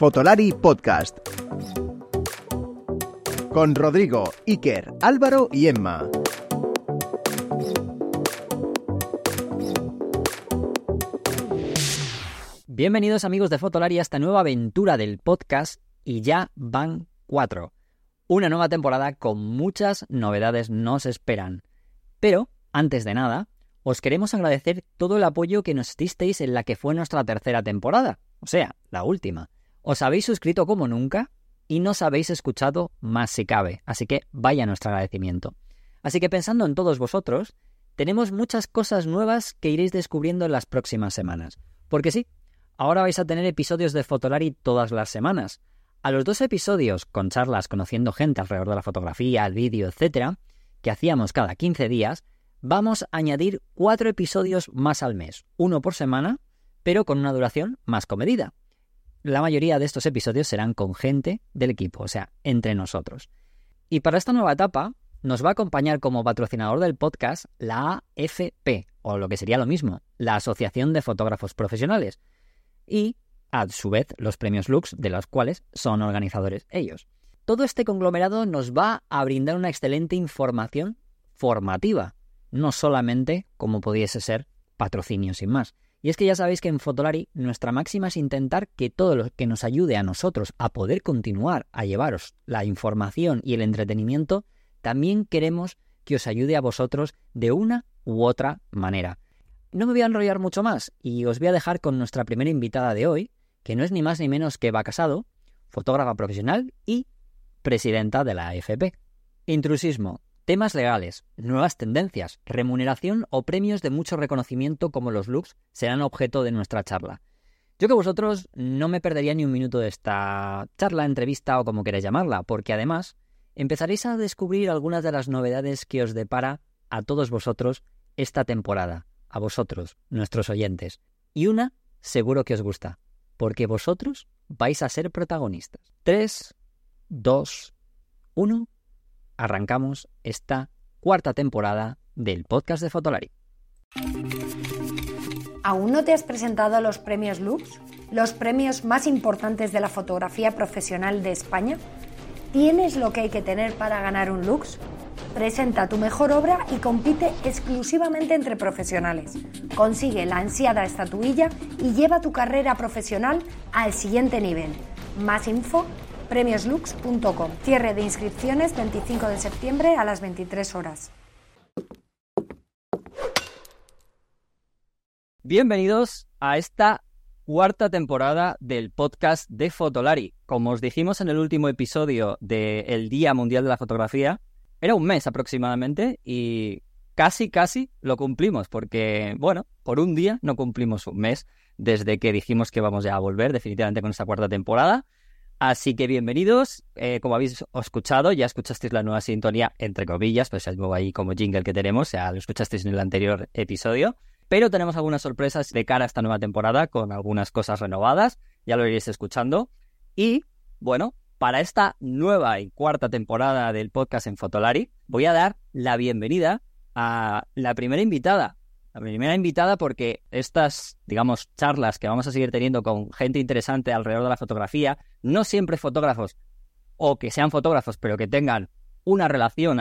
Fotolari Podcast. Con Rodrigo, Iker, Álvaro y Emma. Bienvenidos amigos de Fotolari a esta nueva aventura del podcast y ya van cuatro. Una nueva temporada con muchas novedades nos esperan. Pero, antes de nada, os queremos agradecer todo el apoyo que nos disteis en la que fue nuestra tercera temporada, o sea, la última. Os habéis suscrito como nunca y nos habéis escuchado más si cabe, así que vaya nuestro agradecimiento. Así que pensando en todos vosotros, tenemos muchas cosas nuevas que iréis descubriendo en las próximas semanas. Porque sí, ahora vais a tener episodios de Fotolari todas las semanas. A los dos episodios, con charlas conociendo gente alrededor de la fotografía, el vídeo, etc., que hacíamos cada 15 días, vamos a añadir cuatro episodios más al mes, uno por semana, pero con una duración más comedida. La mayoría de estos episodios serán con gente del equipo, o sea, entre nosotros. Y para esta nueva etapa, nos va a acompañar como patrocinador del podcast la AFP, o lo que sería lo mismo, la Asociación de Fotógrafos Profesionales, y, a su vez, los premios Lux, de los cuales son organizadores ellos. Todo este conglomerado nos va a brindar una excelente información formativa, no solamente como pudiese ser patrocinio sin más. Y es que ya sabéis que en Fotolari nuestra máxima es intentar que todo lo que nos ayude a nosotros a poder continuar a llevaros la información y el entretenimiento, también queremos que os ayude a vosotros de una u otra manera. No me voy a enrollar mucho más y os voy a dejar con nuestra primera invitada de hoy, que no es ni más ni menos que Eva Casado, fotógrafa profesional y presidenta de la AFP. Intrusismo, temas legales, nuevas tendencias, remuneración o premios de mucho reconocimiento como los looks serán objeto de nuestra charla. Yo que vosotros no me perdería ni un minuto de esta charla, entrevista o como queráis llamarla, porque además empezaréis a descubrir algunas de las novedades que os depara a todos vosotros esta temporada, a vosotros, nuestros oyentes. Y una seguro que os gusta, porque vosotros vais a ser protagonistas. 3, 2, 1, arrancamos esta cuarta temporada del podcast de Fotolari. ¿Aún no te has presentado a los premios Lux? ¿Los premios más importantes de la fotografía profesional de España? ¿Tienes lo que hay que tener para ganar un Lux? Presenta tu mejor obra y compite exclusivamente entre profesionales. Consigue la ansiada estatuilla y lleva tu carrera profesional al siguiente nivel. Más info premioslux.com. Cierre de inscripciones 25 de septiembre a las 23 horas. Bienvenidos a esta cuarta temporada del podcast de Fotolari. Como os dijimos en el último episodio del Día Mundial de la Fotografía, era un mes aproximadamente y casi, casi lo cumplimos, porque, bueno, por un día no cumplimos un mes desde que dijimos que vamos ya a volver definitivamente con esta cuarta temporada. Así que bienvenidos, eh, como habéis escuchado, ya escuchasteis la nueva sintonía, entre comillas, pues es nuevo ahí como jingle que tenemos, ya lo escuchasteis en el anterior episodio, pero tenemos algunas sorpresas de cara a esta nueva temporada con algunas cosas renovadas, ya lo iréis escuchando. Y, bueno, para esta nueva y cuarta temporada del podcast en Fotolari, voy a dar la bienvenida a la primera invitada. La primera invitada porque estas, digamos, charlas que vamos a seguir teniendo con gente interesante alrededor de la fotografía, no siempre fotógrafos o que sean fotógrafos, pero que tengan una relación,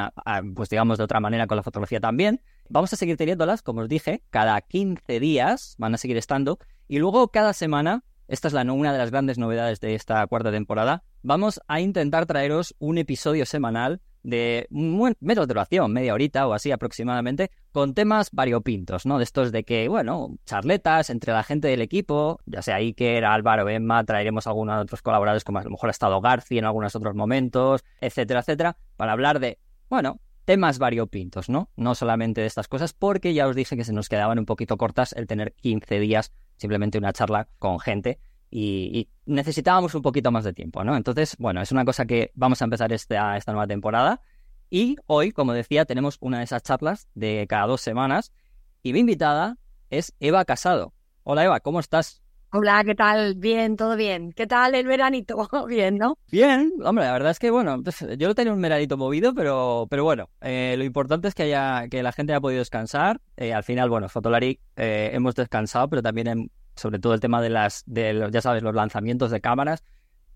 pues digamos, de otra manera con la fotografía también. Vamos a seguir teniéndolas, como os dije, cada 15 días van a seguir estando. Y luego cada semana esta es la, una de las grandes novedades de esta cuarta temporada. Vamos a intentar traeros un episodio semanal de menos de duración, media horita o así aproximadamente, con temas variopintos, ¿no? De estos de que, bueno, charletas entre la gente del equipo, ya sea Iker, Álvaro, Emma, traeremos algunos de otros colaboradores, como a lo mejor ha estado García en algunos otros momentos, etcétera, etcétera, para hablar de, bueno, temas variopintos, ¿no? No solamente de estas cosas, porque ya os dije que se nos quedaban un poquito cortas el tener 15 días simplemente una charla con gente y, necesitábamos un poquito más de tiempo, ¿no? Entonces, bueno, es una cosa que vamos a empezar esta, esta nueva temporada y hoy, como decía, tenemos una de esas charlas de cada dos semanas y mi invitada es Eva Casado. Hola Eva, ¿cómo estás? Hola, ¿qué tal? Bien, todo bien. ¿Qué tal el veranito? Bien, ¿no? Bien, hombre, la verdad es que, bueno, pues, yo lo tenía un veranito movido, pero, pero bueno, eh, lo importante es que haya que la gente haya podido descansar. Eh, al final, bueno, Fotolari eh, hemos descansado, pero también sobre todo el tema de las, de los, ya sabes, los lanzamientos de cámaras,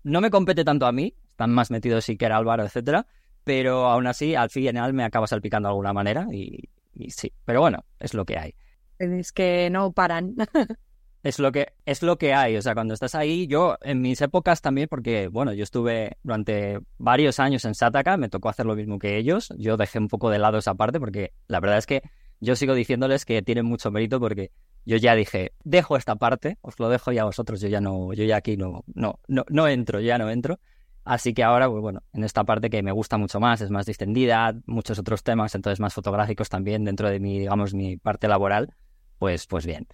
no me compete tanto a mí, están más metidos Iker, Álvaro, etcétera, pero aún así, al final me acaba salpicando de alguna manera y, y sí. Pero bueno, es lo que hay. Es que no paran. es lo que es lo que hay, o sea, cuando estás ahí, yo en mis épocas también, porque bueno, yo estuve durante varios años en Sataka, me tocó hacer lo mismo que ellos, yo dejé un poco de lado esa parte porque la verdad es que yo sigo diciéndoles que tienen mucho mérito porque yo ya dije, dejo esta parte, os lo dejo ya a vosotros, yo ya no, yo ya aquí no, no, no, no entro, ya no entro. Así que ahora, pues bueno, en esta parte que me gusta mucho más, es más distendida, muchos otros temas, entonces más fotográficos también dentro de mi, digamos, mi parte laboral, pues, pues bien.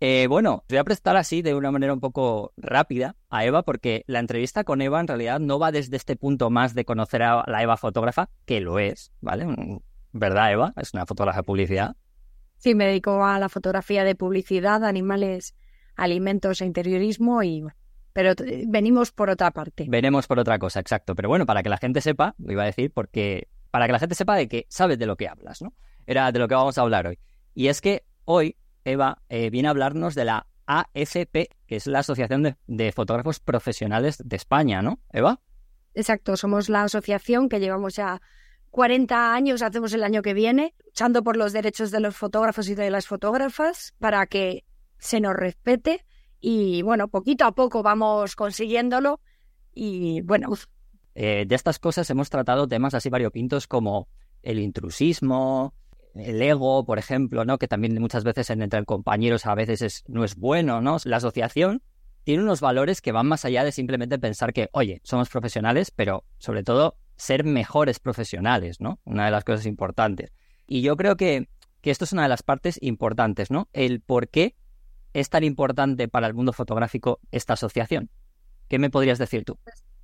Eh, bueno, voy a prestar así de una manera un poco rápida a Eva, porque la entrevista con Eva en realidad no va desde este punto más de conocer a la Eva fotógrafa, que lo es, ¿vale? ¿Verdad, Eva? Es una fotógrafa de publicidad. Sí, me dedico a la fotografía de publicidad, animales, alimentos e interiorismo y pero venimos por otra parte. Venimos por otra cosa, exacto. Pero bueno, para que la gente sepa, lo iba a decir, porque para que la gente sepa de que sabes de lo que hablas, ¿no? Era de lo que vamos a hablar hoy. Y es que hoy Eva eh, viene a hablarnos de la AFP, que es la Asociación de, Fotógrafos Profesionales de España, ¿no, Eva? Exacto, somos la asociación que llevamos ya 40 años, hacemos el año que viene, luchando por los derechos de los fotógrafos y de las fotógrafas para que se nos respete y bueno, poquito a poco vamos consiguiéndolo y bueno. Eh, de estas cosas hemos tratado temas así variopintos como el intrusismo, el ego, por ejemplo, ¿no? Que también muchas veces entre compañeros a veces es, no es bueno, ¿no? La asociación tiene unos valores que van más allá de simplemente pensar que, oye, somos profesionales, pero sobre todo ser mejores profesionales, ¿no? Una de las cosas importantes. Y yo creo que, que esto es una de las partes importantes, ¿no? El por qué es tan importante para el mundo fotográfico esta asociación? ¿Qué me podrías decir tú?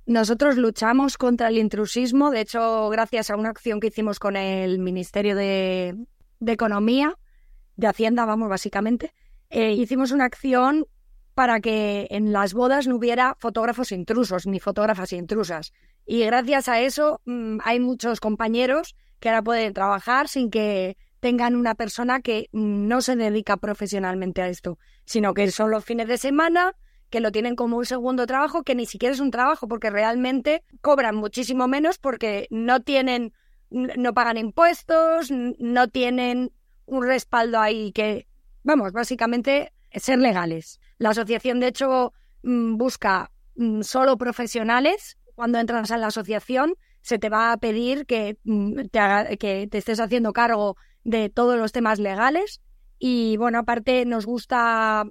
Nosotros luchamos contra el intrusismo, de hecho, gracias a una acción que hicimos con el Ministerio de, Economía, de Hacienda, vamos, básicamente, eh, hicimos una acción para que en las bodas no hubiera fotógrafos intrusos ni fotógrafas intrusas. Y gracias a eso mm, hay muchos compañeros que ahora pueden trabajar sin que tengan una persona que no se dedica profesionalmente a esto, sino que son los fines de semana, que lo tienen como un segundo trabajo, que ni siquiera es un trabajo, porque realmente cobran muchísimo menos porque no tienen, no pagan impuestos, no tienen un respaldo ahí que, vamos, básicamente ser legales. La asociación, de hecho, mm, busca mm, solo profesionales. Cuando entras a la asociación, se te va a pedir que mm, te, que te estés haciendo cargo de todos los temas legales. Y bueno, aparte nos gusta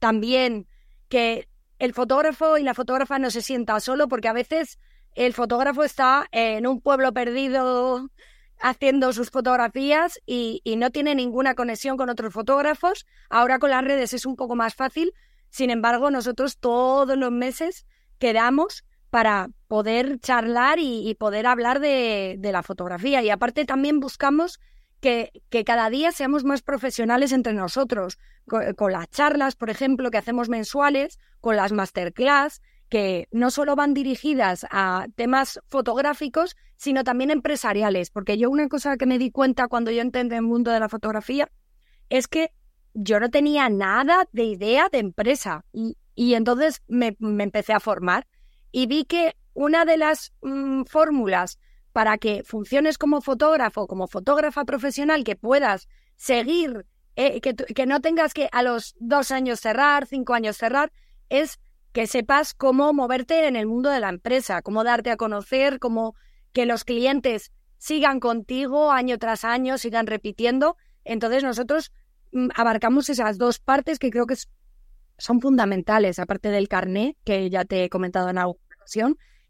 también que el fotógrafo y la fotógrafa no se sienta solo, porque a veces el fotógrafo está en un pueblo perdido haciendo sus fotografías y, no tiene ninguna conexión con otros fotógrafos. Ahora con las redes es un poco más fácil. Sin embargo, nosotros todos los meses quedamos para poder charlar y, poder hablar de, la fotografía. Y aparte también buscamos que, cada día seamos más profesionales entre nosotros, con, las charlas, por ejemplo, que hacemos mensuales, con las masterclass, que no solo van dirigidas a temas fotográficos, sino también empresariales. Porque yo una cosa que me di cuenta cuando yo entré en el mundo de la fotografía es que yo no tenía nada de idea de empresa y, entonces me, me empecé a formar y vi que una de las mm, fórmulas para que funciones como fotógrafo, como fotógrafa profesional, que puedas seguir, eh, que, que no tengas que a los dos años cerrar, cinco años cerrar, es que sepas cómo moverte en el mundo de la empresa, cómo darte a conocer, cómo que los clientes sigan contigo año tras año, sigan repitiendo. Entonces nosotros mm, abarcamos esas dos partes que creo que son fundamentales, aparte del carné, que ya te he comentado en algo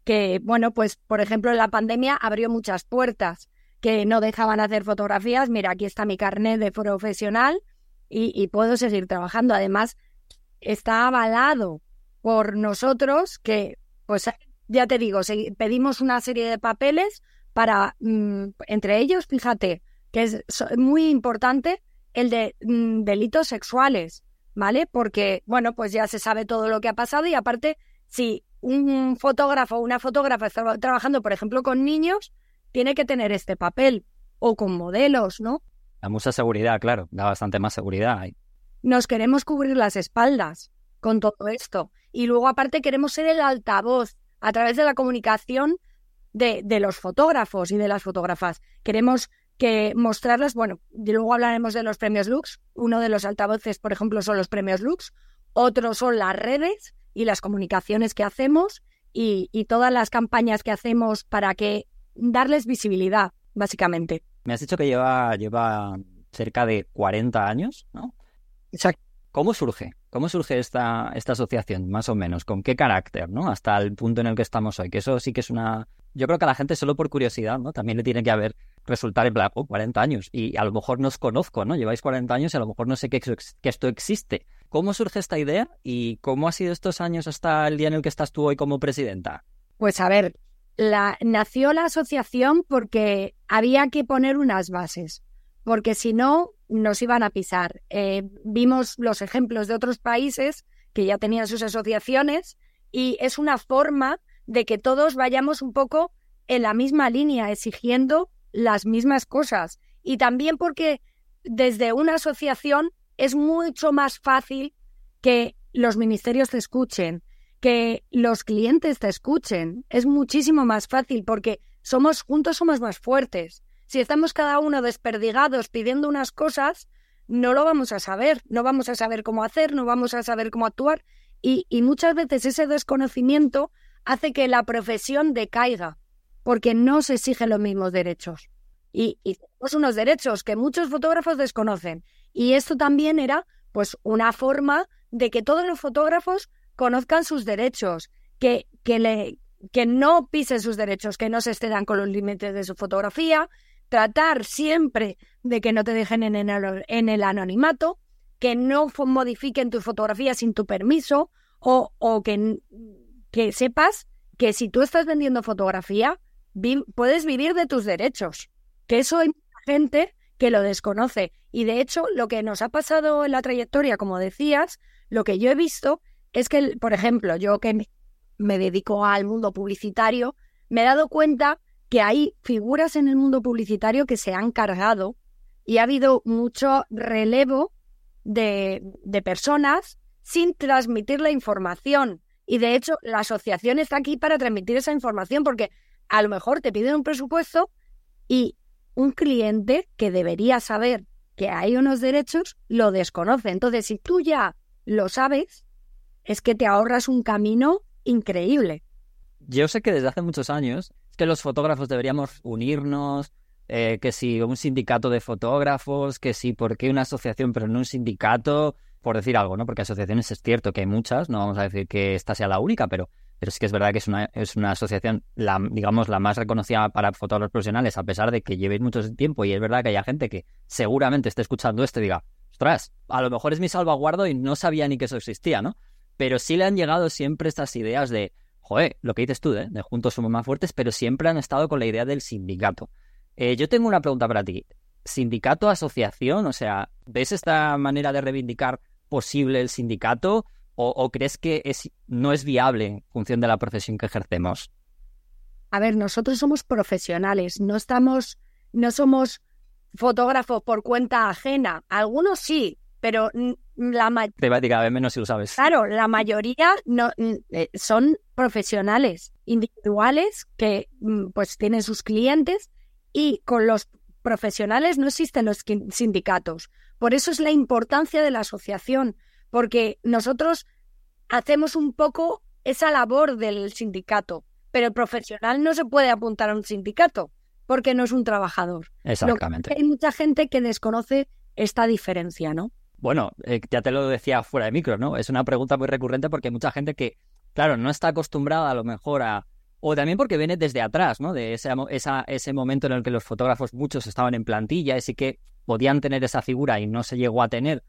que, bueno, pues por ejemplo la pandemia abrió muchas puertas que no dejaban hacer fotografías. Mira, aquí está mi carnet de profesional y, puedo seguir trabajando. Además, está avalado por nosotros que, pues ya te digo, pedimos una serie de papeles para, mm, entre ellos, fíjate, que es muy importante el de mm, delitos sexuales, ¿vale? Porque, bueno, pues ya se sabe todo lo que ha pasado y aparte, si un fotógrafo o una fotógrafa está trabajando, por ejemplo, con niños, tiene que tener este papel o con modelos, ¿no? Da mucha seguridad, claro, da bastante más seguridad. Nos queremos cubrir las espaldas con todo esto. Y luego, aparte, queremos ser el altavoz a través de la comunicación de, de los fotógrafos y de las fotógrafas. Queremos que mostrarlas, bueno, y luego hablaremos de los premios Lux. Uno de los altavoces, por ejemplo, son los premios Lux. Otros son las redes y las comunicaciones que hacemos y, y todas las campañas que hacemos para que darles visibilidad, básicamente. Me has dicho que lleva, lleva cerca de 40 años, ¿no? Exacto. ¿Cómo surge? ¿Cómo surge esta, esta asociación, más o menos? ¿Con qué carácter, no? Hasta el punto en el que estamos hoy. Que eso sí que es una... Yo creo que a la gente, solo por curiosidad, ¿no? También le tiene que haber resultar en plan, oh, 40 años. Y a lo mejor no os conozco, ¿no? Lleváis 40 años y a lo mejor no sé que, esto existe. ¿Cómo surge esta idea y cómo ha sido estos años hasta el día en el que estás tú hoy como presidenta? Pues a ver, nació la asociación porque había que poner unas bases, porque si no, nos iban a pisar. Eh, vimos los ejemplos de otros países que ya tenían sus asociaciones y es una forma de que todos vayamos un poco en la misma línea, exigiendo las mismas cosas. Y también porque desde una asociación es mucho más fácil que los ministerios te escuchen, que los clientes te escuchen. Es muchísimo más fácil porque somos juntos somos más fuertes. Si estamos cada uno desperdigados pidiendo unas cosas, no lo vamos a saber, no vamos a saber cómo hacer, no vamos a saber cómo actuar y, y muchas veces ese desconocimiento hace que la profesión decaiga porque no se exigen los mismos derechos. Y, y tenemos unos derechos que muchos fotógrafos desconocen. Y esto también era pues una forma de que todos los fotógrafos conozcan sus derechos, que, que, le, que no pisen sus derechos, que no se excedan con los límites de su fotografía, tratar siempre de que no te dejen en el, en el anonimato, que no modifiquen tu fotografía sin tu permiso o, o que, sepas que si tú estás vendiendo fotografía, puedes vivir de tus derechos. Que eso hay gente que lo desconoce. Y de hecho, lo que nos ha pasado en la trayectoria, como decías, lo que yo he visto es que, por ejemplo, yo que me dedico al mundo publicitario, me he dado cuenta que hay figuras en el mundo publicitario que se han cargado y ha habido mucho relevo de, de personas sin transmitir la información. Y de hecho, la asociación está aquí para transmitir esa información porque a lo mejor te piden un presupuesto y un cliente que debería saber que hay unos derechos lo desconoce. Entonces, si tú ya lo sabes, es que te ahorras un camino increíble. Yo sé que desde hace muchos años que los fotógrafos deberíamos unirnos, eh, que si un sindicato de fotógrafos, que si por qué una asociación pero no un sindicato, por decir algo, ¿no? Porque asociaciones es cierto que hay muchas, no vamos a decir que esta sea la única, pero, pero sí que es verdad que es una, es una asociación, la, digamos, la más reconocida para fotógrafos profesionales, a pesar de que llevéis mucho tiempo y es verdad que haya gente que seguramente esté escuchando esto y diga, ostras, a lo mejor es mi salvaguardo y no sabía ni que eso existía, ¿no? Pero sí le han llegado siempre estas ideas de, joder, lo que dices tú, ¿eh? de juntos somos más fuertes, pero siempre han estado con la idea del sindicato. Eh, yo tengo una pregunta para ti. ¿Sindicato, asociación? O sea, ¿ves esta manera de reivindicar posible el sindicato o, crees que es, no es viable en función de la profesión que ejercemos? A ver, nosotros somos profesionales, no estamos, no somos fotógrafos por cuenta ajena. Algunos sí, pero la mayoría... A menos si lo sabes. Claro, la mayoría no, eh, son profesionales, individuales, que mm, pues tienen sus clientes y con los profesionales no existen los sindicatos. Por eso es la importancia de la asociación, porque nosotros hacemos un poco esa labor del sindicato, pero el profesional no se puede apuntar a un sindicato porque no es un trabajador. Exactamente. hay mucha gente que desconoce esta diferencia, ¿no? Bueno, eh, ya te lo decía fuera de micro, ¿no? Es una pregunta muy recurrente porque hay mucha gente que, claro, no está acostumbrada a lo mejor a... O también porque viene desde atrás, ¿no? De ese, esa, ese momento en el que los fotógrafos muchos estaban en plantilla y sí que podían tener esa figura y no se llegó a tener.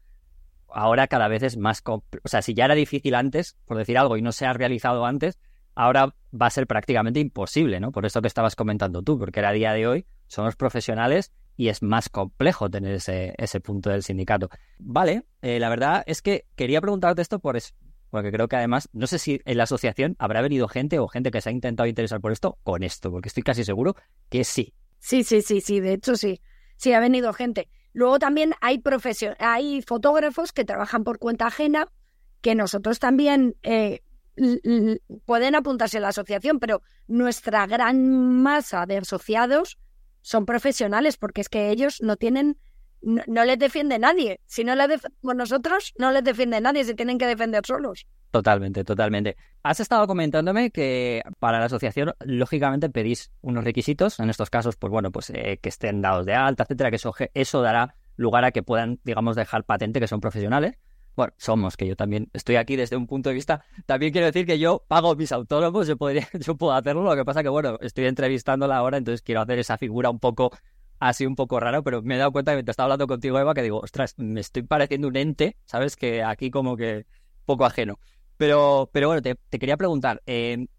Ahora cada vez es más... O sea, si ya era difícil antes, por decir algo, y no se ha realizado antes, ahora va a ser prácticamente imposible, ¿no? Por eso que estabas comentando tú, porque a día de hoy somos profesionales y es más complejo tener ese, ese punto del sindicato. Vale, eh, la verdad es que quería preguntarte esto por eso, porque creo que además, no sé si en la asociación habrá venido gente o gente que se ha intentado interesar por esto con esto, porque estoy casi seguro que sí. Sí, sí, sí, sí, de hecho sí, sí ha venido gente. Luego también hay, hay fotógrafos que trabajan por cuenta ajena que nosotros también eh, pueden apuntarse a la asociación, pero nuestra gran masa de asociados son profesionales porque es que ellos no tienen, no, les defiende nadie. Si no les defendemos nosotros, no les defiende nadie, se tienen que defender solos. Totalmente, totalmente. Has estado comentándome que para la asociación, lógicamente, pedís unos requisitos. En estos casos, pues bueno, pues eh, que estén dados de alta, etcétera, que eso, eso dará lugar a que puedan, digamos, dejar patente que son profesionales bueno, somos, que yo también estoy aquí desde un punto de vista, también quiero decir que yo pago mis autónomos, yo, podría, yo puedo hacerlo, lo que pasa que, bueno, estoy entrevistándola ahora, entonces quiero hacer esa figura un poco así, un poco raro, pero me he dado cuenta que mientras estaba hablando contigo, Eva, que digo, ostras, me estoy pareciendo un ente, ¿sabes? Que aquí como que poco ajeno. Pero, pero bueno, te, quería preguntar, en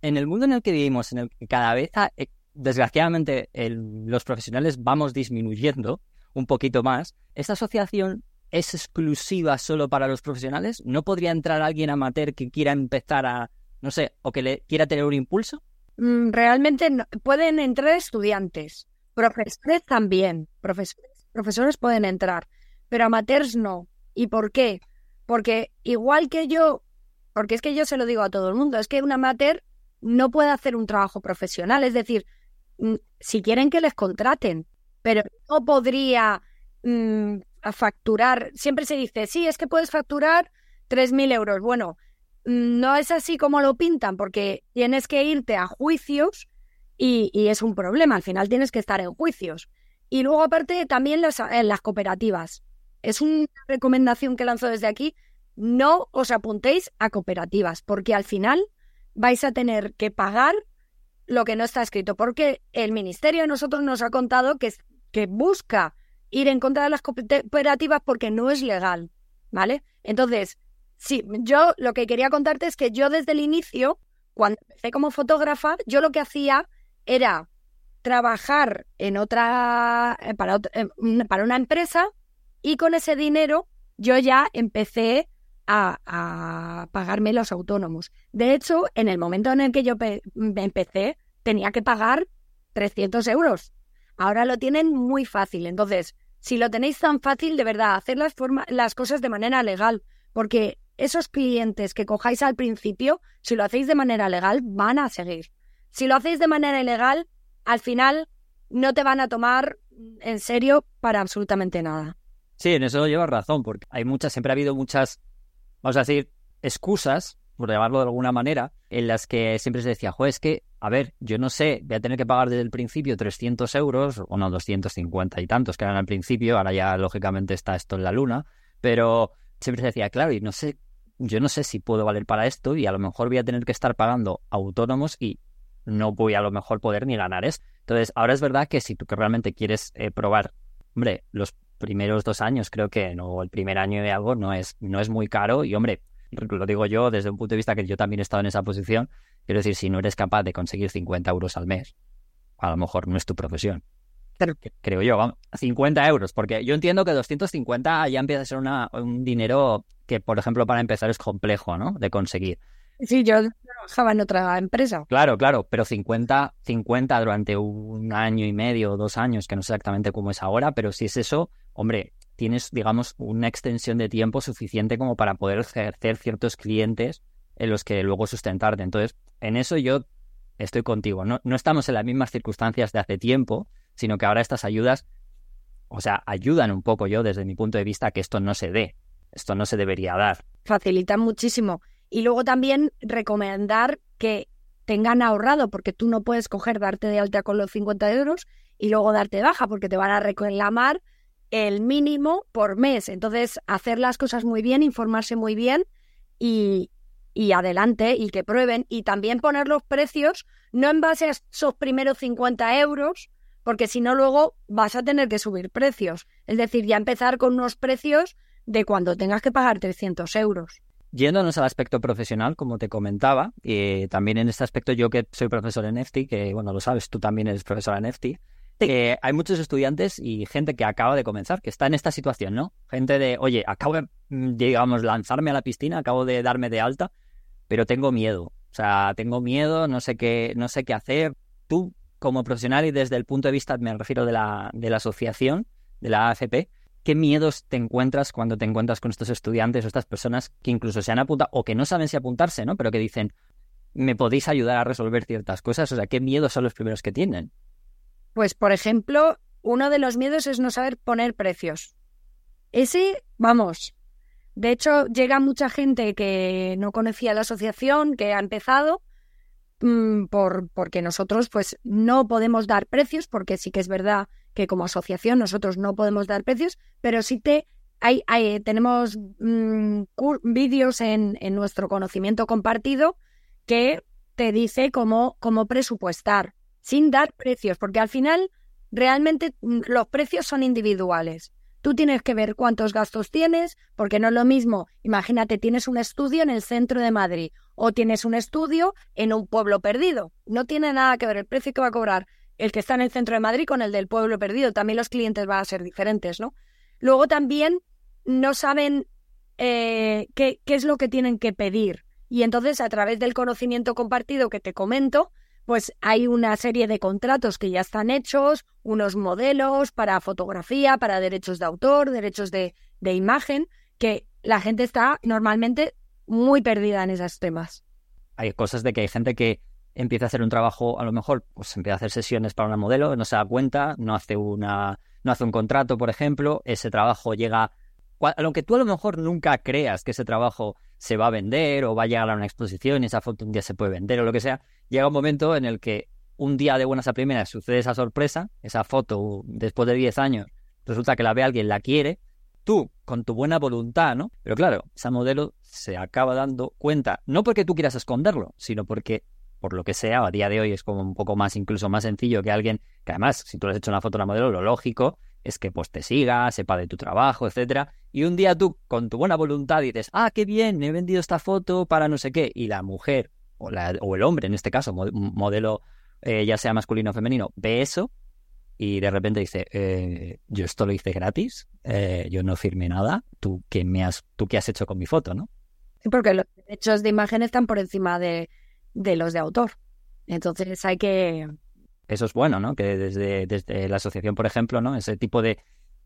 el mundo en el que vivimos, en el que cada vez, eh, desgraciadamente, los profesionales vamos disminuyendo un poquito más, ¿esta asociación es exclusiva solo para los profesionales? ¿No podría entrar alguien amateur que quiera empezar a, no sé, o que le quiera tener un impulso? Mm, realmente pueden entrar estudiantes, profesores también, profesores, profesores pueden entrar, pero amateurs no. ¿Y por qué? Porque igual que yo, porque es que yo se lo digo a todo el mundo, es que un amateur no puede hacer un trabajo profesional, es decir, mm, si quieren que les contraten, pero no podría mm, a facturar, siempre se dice, sí, es que puedes facturar 3.000 euros. Bueno, no es así como lo pintan, porque tienes que irte a juicios y, es un problema. Al final tienes que estar en juicios. Y luego, aparte, también las, en las cooperativas. Es una recomendación que lanzo desde aquí. No os apuntéis a cooperativas, porque al final vais a tener que pagar lo que no está escrito, porque el ministerio de nosotros nos ha contado que, que busca ir en contra de las cooperativas porque no es legal, ¿vale? Entonces, sí, yo lo que quería contarte es que yo desde el inicio, cuando empecé como fotógrafa, yo lo que hacía era trabajar en otra, eh, para, para una empresa y con ese dinero yo ya empecé a, a, pagarme los autónomos. De hecho, en el momento en el que yo empecé, tenía que pagar 300 euros Ahora lo tienen muy fácil. Entonces, si lo tenéis tan fácil, de verdad, hacer las, las cosas de manera legal, porque esos clientes que cojáis al principio, si lo hacéis de manera legal, van a seguir. Si lo hacéis de manera ilegal, al final no te van a tomar en serio para absolutamente nada. Sí, en eso llevas razón, porque hay muchas, siempre ha habido muchas, vamos a decir, excusas, por llamarlo de alguna manera, en las que siempre se decía, jo, es que a ver, yo no sé, voy a tener que pagar desde el principio 300 euros, o no, 250 y tantos que eran al principio, ahora ya lógicamente está esto en la luna, pero siempre se decía, claro, y no sé, yo no sé si puedo valer para esto y a lo mejor voy a tener que estar pagando autónomos y no voy a lo mejor poder ni ganar es. Entonces, ahora es verdad que si tú realmente quieres eh, probar, hombre, los primeros dos años creo que no, el primer año de algo no es, no es muy caro y hombre, lo digo yo desde un punto de vista que yo también he estado en esa posición, Quiero decir, si no eres capaz de conseguir 50 euros al mes, a lo mejor no es tu profesión. Creo yo, vamos, 50 euros, porque yo entiendo que 250 ya empieza a ser un dinero que, por ejemplo, para empezar es complejo, ¿no? De conseguir. Sí, yo trabajaba en otra empresa. Claro, claro, pero 50, 50 durante un año y medio o dos años, que no sé exactamente cómo es ahora, pero si es eso, hombre, tienes, digamos, una extensión de tiempo suficiente como para poder ejercer ciertos clientes en los que luego sustentarte. Entonces, en eso yo estoy contigo. No, no estamos en las mismas circunstancias de hace tiempo, sino que ahora estas ayudas, o sea, ayudan un poco yo desde mi punto de vista que esto no se dé. Esto no se debería dar. Facilitan muchísimo. Y luego también recomendar que tengan ahorrado, porque tú no puedes coger, darte de alta con los 50 euros y luego darte baja, porque te van a reclamar el mínimo por mes. Entonces, hacer las cosas muy bien, informarse muy bien y, y adelante y que prueben y también poner los precios no en base a esos primeros 50 euros, porque si no luego vas a tener que subir precios. Es decir, ya empezar con unos precios de cuando tengas que pagar 300 euros. Yéndonos al aspecto profesional, como te comentaba, y también en este aspecto yo que soy profesor en EFTI, que bueno, lo sabes, tú también eres profesor en EFTI, hay muchos estudiantes y gente que acaba de comenzar, que está en esta situación, ¿no? Gente de, oye, acabo de, digamos, lanzarme a la piscina, acabo de darme de alta pero tengo miedo. O sea, tengo miedo, no sé qué, no sé qué hacer. Tú, como profesional y desde el punto de vista, me refiero de la, de la asociación, de la AFP, ¿qué miedos te encuentras cuando te encuentras con estos estudiantes o estas personas que incluso se han apuntado o que no saben si apuntarse, ¿no? Pero que dicen, ¿me podéis ayudar a resolver ciertas cosas? O sea, ¿qué miedos son los primeros que tienen? Pues, por ejemplo, uno de los miedos es no saber poner precios. Ese, vamos. De hecho, llega mucha gente que no conocía la asociación, que ha empezado, mm, por, porque nosotros pues no podemos dar precios, porque sí que es verdad que como asociación nosotros no podemos dar precios, pero sí te hay, hay tenemos mm, vídeos en, en, nuestro conocimiento compartido que te dice cómo, cómo presupuestar sin dar precios, porque al final realmente mm, los precios son individuales. Tú tienes que ver cuántos gastos tienes, porque no es lo mismo. Imagínate, tienes un estudio en el centro de Madrid o tienes un estudio en un pueblo perdido. No tiene nada que ver el precio que va a cobrar el que está en el centro de Madrid con el del pueblo perdido. También los clientes van a ser diferentes, ¿no? Luego también no saben eh, qué, qué es lo que tienen que pedir. Y entonces, a través del conocimiento compartido que te comento, pues hay una serie de contratos que ya están hechos, unos modelos para fotografía, para derechos de autor, derechos de, imagen, que la gente está normalmente muy perdida en esos temas. Hay cosas de que hay gente que empieza a hacer un trabajo, a lo mejor, pues empieza a hacer sesiones para una modelo, no se da cuenta, no hace una, no hace un contrato, por ejemplo, ese trabajo llega, aunque tú a lo mejor nunca creas que ese trabajo se va a vender o va a llegar a una exposición y esa foto un día se puede vender o lo que sea, llega un momento en el que un día de buenas a primeras sucede esa sorpresa, esa foto después de 10 años, resulta que la ve alguien, la quiere, tú, con tu buena voluntad, ¿no? Pero claro, esa modelo se acaba dando cuenta, no porque tú quieras esconderlo, sino porque, por lo que sea, a día de hoy es como un poco más, incluso más sencillo que alguien, que además, si tú le has hecho una foto a una modelo, lo lógico es que pues te siga, sepa de tu trabajo, etcétera, y un día tú, con tu buena voluntad, dices, ah, qué bien, me he vendido esta foto para no sé qué, y la mujer o, el hombre en este caso, modelo eh, ya sea masculino o femenino, ve eso y de repente dice, eh, yo esto lo hice gratis, eh, yo no firmé nada, ¿tú qué, me has, ¿tú qué has hecho con mi foto, no? Porque los derechos de imagen están por encima de, de los de autor. Entonces hay que... Eso es bueno, ¿no? Que desde, desde la asociación, por ejemplo, ¿no? Ese tipo de,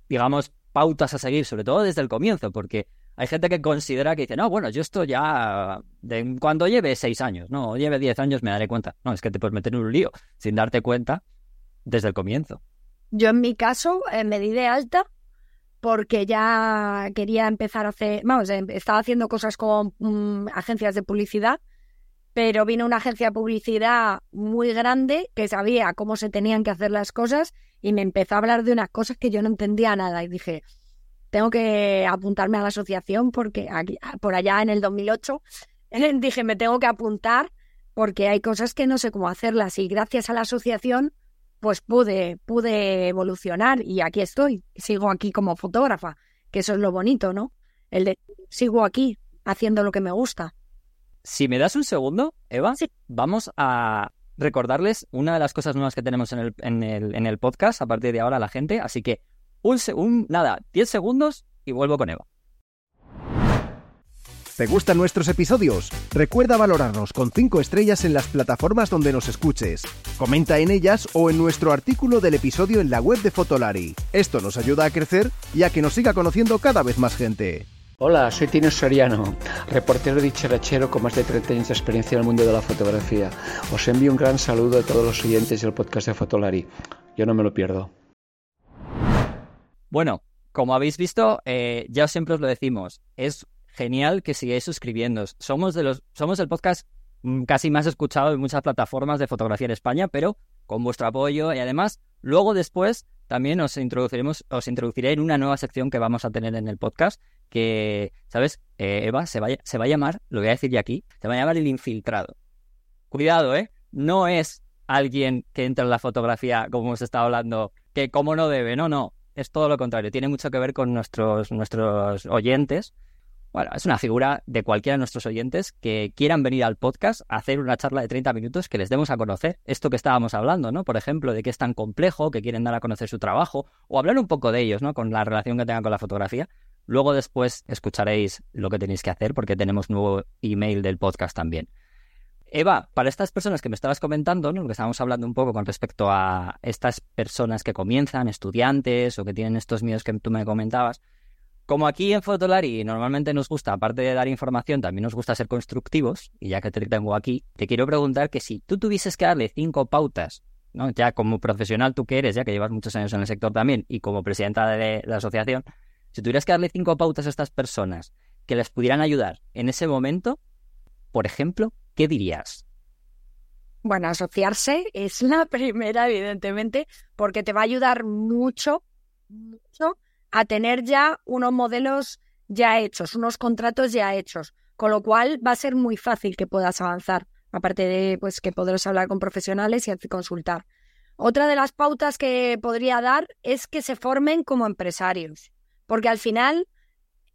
digamos, pautas a seguir, sobre todo desde el comienzo, porque hay gente que considera que dice, no, bueno, yo esto ya, de, cuando lleve seis años, no, lleve diez años me daré cuenta. No, es que te puedes meter en un lío sin darte cuenta desde el comienzo. Yo en mi caso eh, me di de alta porque ya quería empezar a hacer, vamos, em, estaba haciendo cosas con mm, agencias de publicidad, pero vino una agencia de publicidad muy grande que sabía cómo se tenían que hacer las cosas y me empezó a hablar de unas cosas que yo no entendía nada y dije, tengo que apuntarme a la asociación porque aquí, por allá en el 2008 dije, me tengo que apuntar porque hay cosas que no sé cómo hacerlas y gracias a la asociación pues pude, pude evolucionar y aquí estoy, sigo aquí como fotógrafa, que eso es lo bonito, ¿no? El de sigo aquí haciendo lo que me gusta. Si me das un segundo, Eva, vamos a recordarles una de las cosas nuevas que tenemos en el, en el, en el podcast a partir de ahora a la gente, así que un, nada, 10 segundos y vuelvo con Eva. ¿Te gustan nuestros episodios? Recuerda valorarnos con 5 estrellas en las plataformas donde nos escuches. Comenta en ellas o en nuestro artículo del episodio en la web de Fotolari. Esto nos ayuda a crecer y a que nos siga conociendo cada vez más gente. Hola, soy Tino Soriano, reportero dicharachero con más de 30 años de experiencia en el mundo de la fotografía. Os envío un gran saludo a todos los oyentes del podcast de Fotolari. Yo no me lo pierdo. Bueno, como habéis visto, eh, ya siempre os lo decimos, es genial que sigáis suscribiendo. Somos, de los, somos el podcast mm, casi más escuchado en muchas plataformas de fotografía en España, pero con vuestro apoyo y además luego después también os introduciremos, os introduciré en una nueva sección que vamos a tener en el podcast que, ¿sabes? Eh, Eva, se va, se va a llamar, lo voy a decir ya aquí, se va a llamar el infiltrado. Cuidado, ¿eh? No es alguien que entra en la fotografía, como hemos estado hablando, que como no debe, no, no es todo lo contrario, tiene mucho que ver con nuestros, nuestros oyentes. Bueno, es una figura de cualquiera de nuestros oyentes que quieran venir al podcast a hacer una charla de 30 minutos que les demos a conocer esto que estábamos hablando, ¿no? Por ejemplo, de que es tan complejo, que quieren dar a conocer su trabajo, o hablar un poco de ellos, ¿no? Con la relación que tengan con la fotografía. Luego después escucharéis lo que tenéis que hacer porque tenemos nuevo email del podcast también. Eva, para estas personas que me estabas comentando, ¿no? lo que estábamos hablando un poco con respecto a estas personas que comienzan, estudiantes o que tienen estos miedos que tú me comentabas, como aquí en Fotolari normalmente nos gusta, aparte de dar información, también nos gusta ser constructivos, y ya que te tengo aquí, te quiero preguntar que si tú tuvieses que darle cinco pautas, ¿no? ya como profesional tú que eres, ya que llevas muchos años en el sector también, y como presidenta de la asociación, si tuvieras que darle cinco pautas a estas personas que les pudieran ayudar en ese momento, por ejemplo, ¿qué dirías? Bueno, asociarse es la primera, evidentemente, porque te va a ayudar mucho, mucho a tener ya unos modelos ya hechos, unos contratos ya hechos, con lo cual va a ser muy fácil que puedas avanzar, aparte de pues que podrás hablar con profesionales y consultar. Otra de las pautas que podría dar es que se formen como empresarios, porque al final,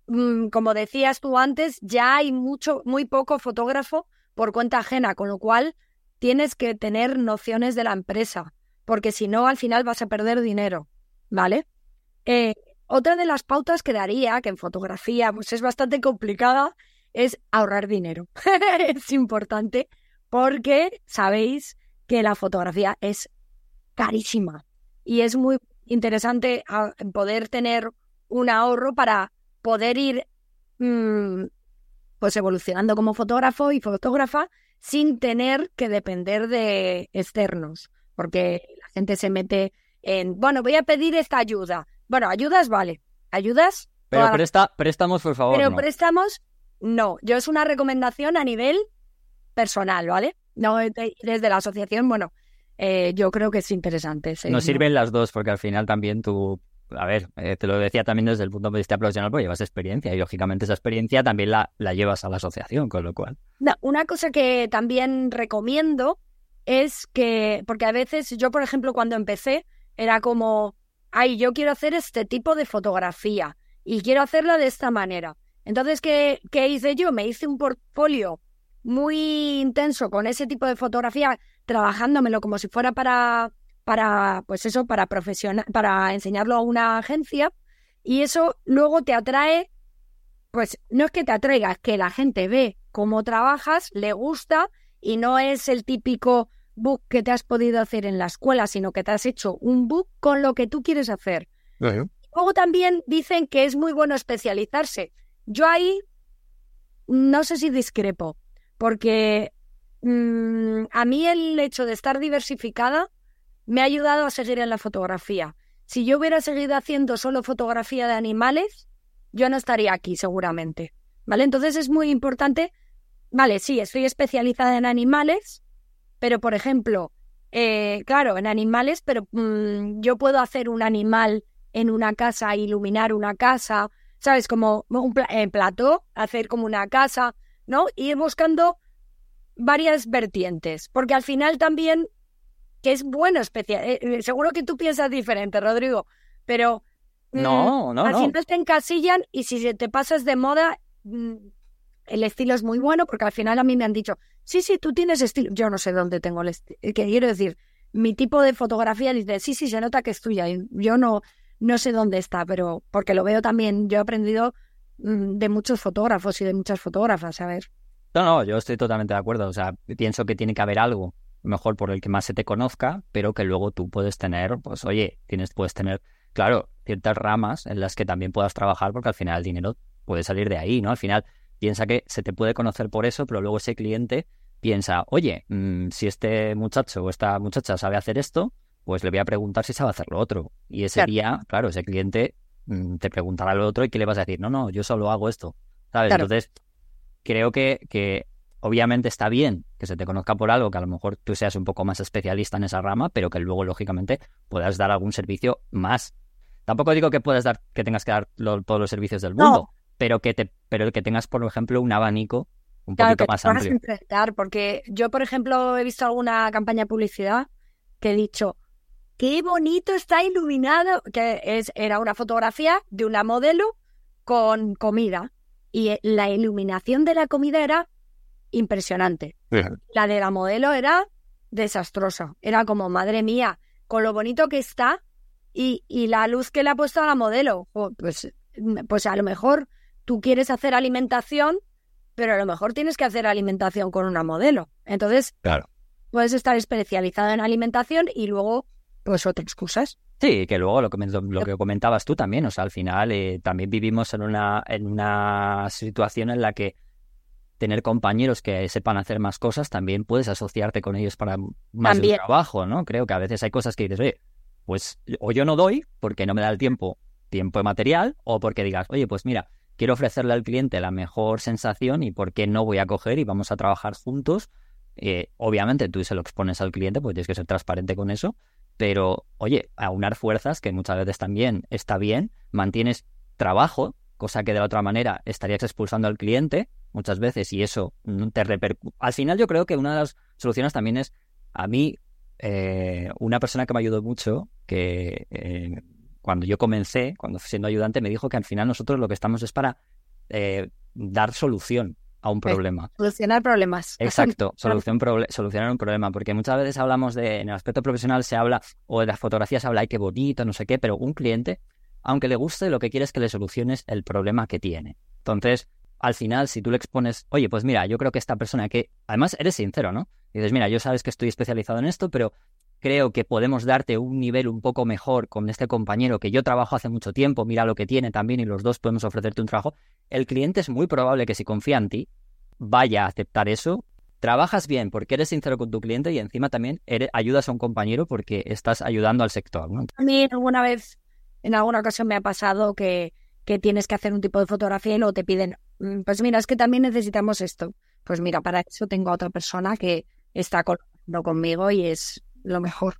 mm, como decías tú antes, ya hay mucho, muy poco fotógrafo por cuenta ajena, con lo cual tienes que tener nociones de la empresa, porque si no, al final vas a perder dinero, ¿vale? Eh, otra de las pautas que daría, que en fotografía pues es bastante complicada, es ahorrar dinero. es importante porque sabéis que la fotografía es carísima y es muy interesante ah, poder tener un ahorro para poder ir mm, pues evolucionando como fotógrafo y fotógrafa sin tener que depender de externos, porque la gente se mete en, bueno, voy a pedir esta ayuda. Bueno, ayudas, vale. Ayudas. Pero presta, préstamos, por favor. Pero préstamos, no. Yo es una recomendación a nivel personal, ¿vale? No desde la asociación, bueno, eh, yo creo que es interesante. Nos sirven las dos, porque al final también tú a ver, eh, te lo decía también desde el punto de vista profesional, porque llevas experiencia y lógicamente esa experiencia también la, la llevas a la asociación, con lo cual. una cosa que también recomiendo es que, porque a veces yo, por ejemplo, cuando empecé, era como, ay, yo quiero hacer este tipo de fotografía y quiero hacerla de esta manera. Entonces, ¿qué, qué hice yo? Me hice un portfolio muy intenso con ese tipo de fotografía, trabajándomelo como si fuera para para, pues eso, para profesional, para enseñarlo a una agencia y eso luego te atrae, pues no es que te atraiga, es que la gente ve cómo trabajas, le gusta y no es el típico book que te has podido hacer en la escuela, sino que te has hecho un book con lo que tú quieres hacer. Luego también dicen que es muy bueno especializarse. Yo ahí no sé si discrepo, porque mm, a mí el hecho de estar diversificada me ha ayudado a seguir en la fotografía. Si yo hubiera seguido haciendo solo fotografía de animales, yo no estaría aquí seguramente. ¿Vale? Entonces es muy importante. Vale, sí, estoy especializada en animales, pero por ejemplo, eh, claro, en animales, pero mm, yo puedo hacer un animal en una casa, iluminar una casa, ¿sabes? Como un en plató, hacer como una casa, ¿no? Ir buscando varias vertientes, porque al final también que es bueno especial. Eh, eh, seguro que tú piensas diferente, Rodrigo, pero mm, no, no, al no. final te encasillan y si te pasas de moda, mm, el estilo es muy bueno porque al final a mí me han dicho, sí, sí, tú tienes estilo. Yo no sé dónde tengo el estilo. Eh, quiero decir, mi tipo de fotografía dice, sí, sí, se nota que es tuya. Yo no, no sé dónde está, pero porque lo veo también, yo he aprendido mm, de muchos fotógrafos y de muchas fotógrafas, ver. No, no, yo estoy totalmente de acuerdo. O sea, pienso que tiene que haber algo mejor por el que más se te conozca, pero que luego tú puedes tener, pues oye, tienes, puedes tener, claro, ciertas ramas en las que también puedas trabajar, porque al final el dinero puede salir de ahí, ¿no? Al final piensa que se te puede conocer por eso, pero luego ese cliente piensa, oye, mm, si este muchacho o esta muchacha sabe hacer esto, pues le voy a preguntar si sabe hacer lo otro. Y ese día, claro, ese cliente mm, te preguntará lo otro y ¿qué le vas a decir? No, no, yo solo hago esto. ¿Sabes? Entonces, creo que, que obviamente está bien que se te conozca por algo, que a lo mejor tú seas un poco más especialista en esa rama, pero que luego, lógicamente, puedas dar algún servicio más. Tampoco digo que puedas dar, que tengas que dar todos los servicios del mundo, pero que te, pero que tengas, por ejemplo, un abanico un poquito más amplio. Enfrentar, porque yo, por ejemplo, he visto alguna campaña de publicidad que he dicho, qué bonito está iluminado, que es, era una fotografía de una modelo con comida. Y la iluminación de la comida era impresionante. La de la modelo era desastrosa. Era como, madre mía, con lo bonito que está y, y la luz que le ha puesto a la modelo. pues, pues a lo mejor tú quieres hacer alimentación, pero a lo mejor tienes que hacer alimentación con una modelo. Entonces, claro. puedes estar especializado en alimentación y luego, pues otras cosas. Sí, que luego lo que, lo que comentabas tú también, o sea, al final eh, también vivimos en una, en una situación en la que tener compañeros que sepan hacer más cosas, también puedes asociarte con ellos para más trabajo, ¿no? Creo que a veces hay cosas que dices, oye, pues o yo no doy porque no me da el tiempo, tiempo material, o porque digas, oye, pues mira, quiero ofrecerle al cliente la mejor sensación y por qué no voy a coger y vamos a trabajar juntos. Eh, obviamente tú se lo expones al cliente, pues tienes que ser transparente con eso, pero oye, aunar fuerzas, que muchas veces también está bien, mantienes trabajo, cosa que de la otra manera estarías expulsando al cliente muchas veces y eso te repercute. Al final yo creo que una de las soluciones también es, a mí, eh, una persona que me ayudó mucho, que eh, cuando yo comencé, cuando siendo ayudante, me dijo que al final nosotros lo que estamos es para eh, dar solución a un problema. Solucionar problemas. Exacto, solución solucionar un problema, porque muchas veces hablamos de, en el aspecto profesional se habla, o de las fotografías se habla, ay, qué bonito, no sé qué, pero un cliente, aunque le guste, lo que quiere es que le soluciones el problema que tiene. Entonces, al final, si tú le expones, oye, pues mira, yo creo que esta persona que, además eres sincero, ¿no? dices, mira, yo sabes que estoy especializado en esto, pero creo que podemos darte un nivel un poco mejor con este compañero que yo trabajo hace mucho tiempo, mira lo que tiene también y los dos podemos ofrecerte un trabajo, el cliente es muy probable que si confía en ti, vaya a aceptar eso. Trabajas bien porque eres sincero con tu cliente y encima también ayudas a un compañero porque estás ayudando al sector. ¿no? A mí alguna vez, en alguna ocasión me ha pasado que, que tienes que hacer un tipo de fotografía y luego te piden, mm, pues mira, es que también necesitamos esto. Pues mira, para eso tengo a otra persona que está colaborando conmigo y es lo mejor.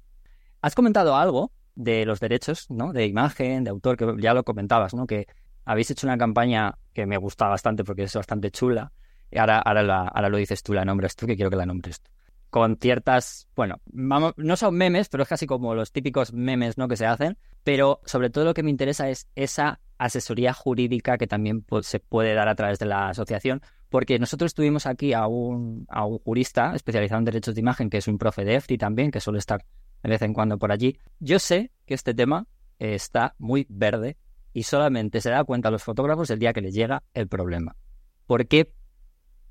Has comentado algo de los derechos, ¿no? De imagen, de autor, que ya lo comentabas, ¿no? Que habéis hecho una campaña que me gusta bastante porque es bastante chula. Y ahora, ahora, ahora lo dices tú, la nombres tú, que quiero que la nombres tú. Con ciertas, bueno, no son memes, pero es casi como los típicos memes, ¿no? Que se hacen. Pero sobre todo lo que me interesa es esa asesoría jurídica que también se puede dar a través de la asociación, porque nosotros tuvimos aquí a un, a un jurista especializado en derechos de imagen, que es un profe de EFTI también, que suele estar de vez en cuando por allí. Yo sé que este tema está muy verde y solamente se da cuenta a los fotógrafos el día que les llega el problema. ¿Por qué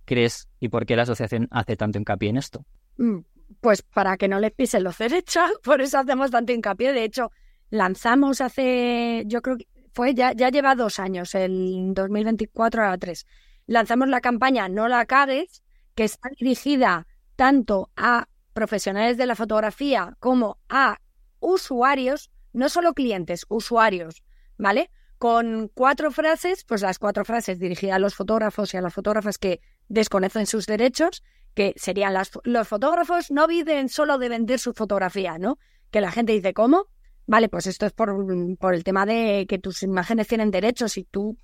crees y por qué la asociación hace tanto hincapié en esto? Mm, pues para que no les pisen los derechos, por eso hacemos tanto hincapié. De hecho, lanzamos hace, yo creo que fue, ya, ya lleva dos años, el 2024 a 3. Lanzamos la campaña No la cagues, que está dirigida tanto a profesionales de la fotografía como a usuarios, no solo clientes, usuarios, ¿vale? Con cuatro frases, pues las cuatro frases dirigidas a los fotógrafos y a las fotógrafas que desconocen sus derechos, que serían las, los fotógrafos no viven solo de vender su fotografía, ¿no? Que la gente dice, ¿cómo? Vale, pues esto es por, por, el tema de que tus imágenes tienen derechos y tú,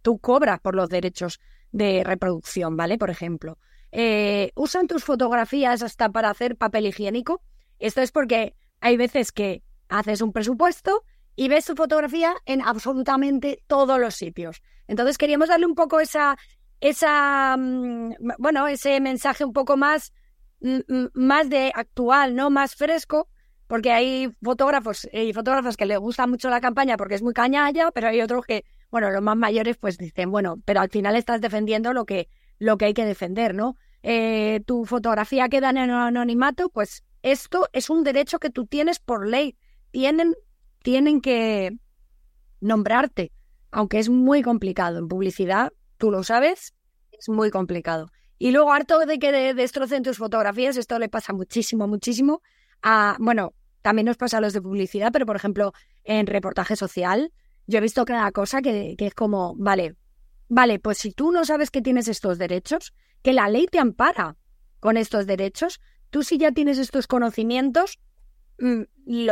tú cobras por los derechos de reproducción, ¿vale? Por ejemplo. Eh, ¿Usan tus fotografías hasta para hacer papel higiénico? Esto es porque hay veces que haces un presupuesto y ves tu fotografía en absolutamente todos los sitios. Entonces queríamos darle un poco esa, esa, mm, bueno, ese mensaje un poco más, mm, mm, más de actual, ¿no? Más fresco porque hay fotógrafos y fotógrafas que les gusta mucho la campaña porque es muy cañalla, pero hay otros que, bueno, los más mayores pues dicen, bueno, pero al final estás defendiendo lo que, lo que hay que defender, ¿no? Eh, tu fotografía queda en anonimato, pues esto es un derecho que tú tienes por ley. Tienen, tienen que nombrarte, aunque es muy complicado. En publicidad, tú lo sabes, es muy complicado. Y luego, harto de que destrocen tus fotografías, esto le pasa muchísimo, muchísimo bueno, también nos pasa a los de publicidad, pero por ejemplo, en reportaje social, yo he visto cada cosa que, es como, vale, vale, pues si tú no sabes que tienes estos derechos, que la ley te ampara con estos derechos, tú si ya tienes estos conocimientos, mm,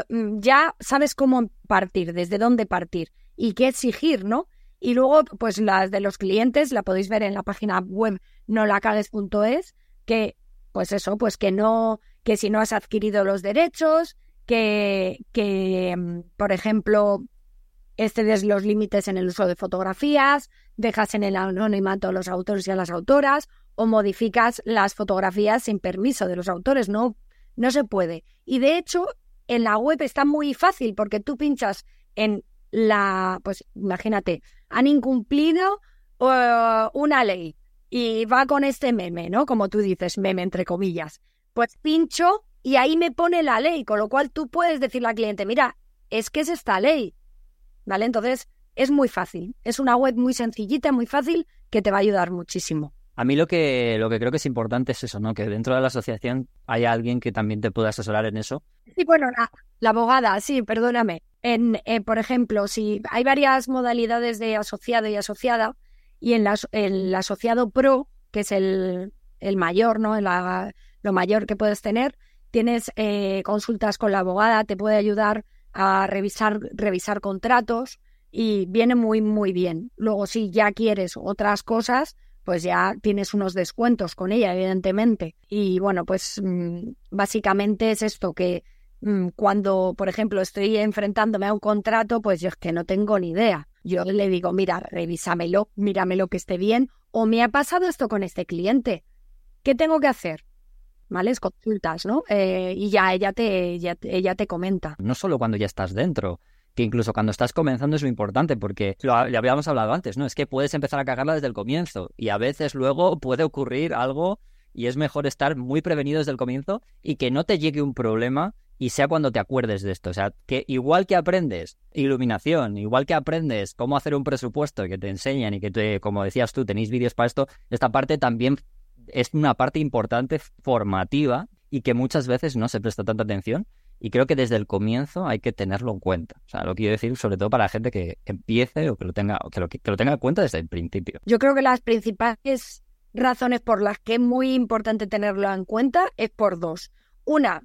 mm, ya sabes cómo partir, desde dónde partir y qué exigir, ¿no? Y luego, pues las de los clientes la podéis ver en la página web nolacagues.es, que, pues eso, pues que no, que si no has adquirido los derechos, que, que mm, por ejemplo, excedes los límites en el uso de fotografías, dejas en el anonimato a los autores y a las autoras, o modificas las fotografías sin permiso de los autores. No, no se puede. Y de hecho, en la web está muy fácil porque tú pinchas en la, pues imagínate, han incumplido una ley y va con este meme, ¿no? Como tú dices, meme entre comillas. Pues pincho y ahí me pone la ley, con lo cual tú puedes decirle al cliente, mira, es que es esta ley, ¿vale? Entonces es muy fácil, es una web muy sencillita, muy fácil, que te va a ayudar muchísimo. A mí lo que, lo que creo que es importante es eso, ¿no? Que dentro de la asociación haya alguien que también te pueda asesorar en eso. Sí, bueno, la, abogada, sí, perdóname. En, eh, por ejemplo, si hay varias modalidades de asociado y asociada, y en el asociado pro, que es el, el mayor, ¿no? lo mayor que puedes tener, tienes eh, consultas con la abogada, te puede ayudar a revisar, revisar contratos y viene muy, muy bien. Luego, si ya quieres otras cosas, pues ya tienes unos descuentos con ella, evidentemente. Y bueno, pues mm, básicamente es esto que mm, cuando, por ejemplo, estoy enfrentándome a un contrato, pues yo es que no tengo ni idea. Yo le digo, mira, revísamelo, míramelo que esté bien, o me ha pasado esto con este cliente. ¿Qué tengo que hacer? Consultas, ¿no? Eh, y ya ella te, ella te comenta. No solo cuando ya estás dentro, que incluso cuando estás comenzando es muy importante porque lo, habíamos hablado antes, ¿no? Es que puedes empezar a cagarla desde el comienzo y a veces luego puede ocurrir algo y es mejor estar muy prevenido desde el comienzo y que no te llegue un problema y sea cuando te acuerdes de esto. O sea, que igual que aprendes iluminación, igual que aprendes cómo hacer un presupuesto que te enseñan y que, te, como decías tú, tenéis vídeos para esto, esta parte también es una parte importante formativa y que muchas veces no se presta tanta atención y creo que desde el comienzo hay que tenerlo en cuenta. O sea, lo quiero decir sobre todo para la gente que empiece o que lo tenga, que lo, que lo tenga en cuenta desde el principio. Yo creo que las principales razones por las que es muy importante tenerlo en cuenta es por dos. Una,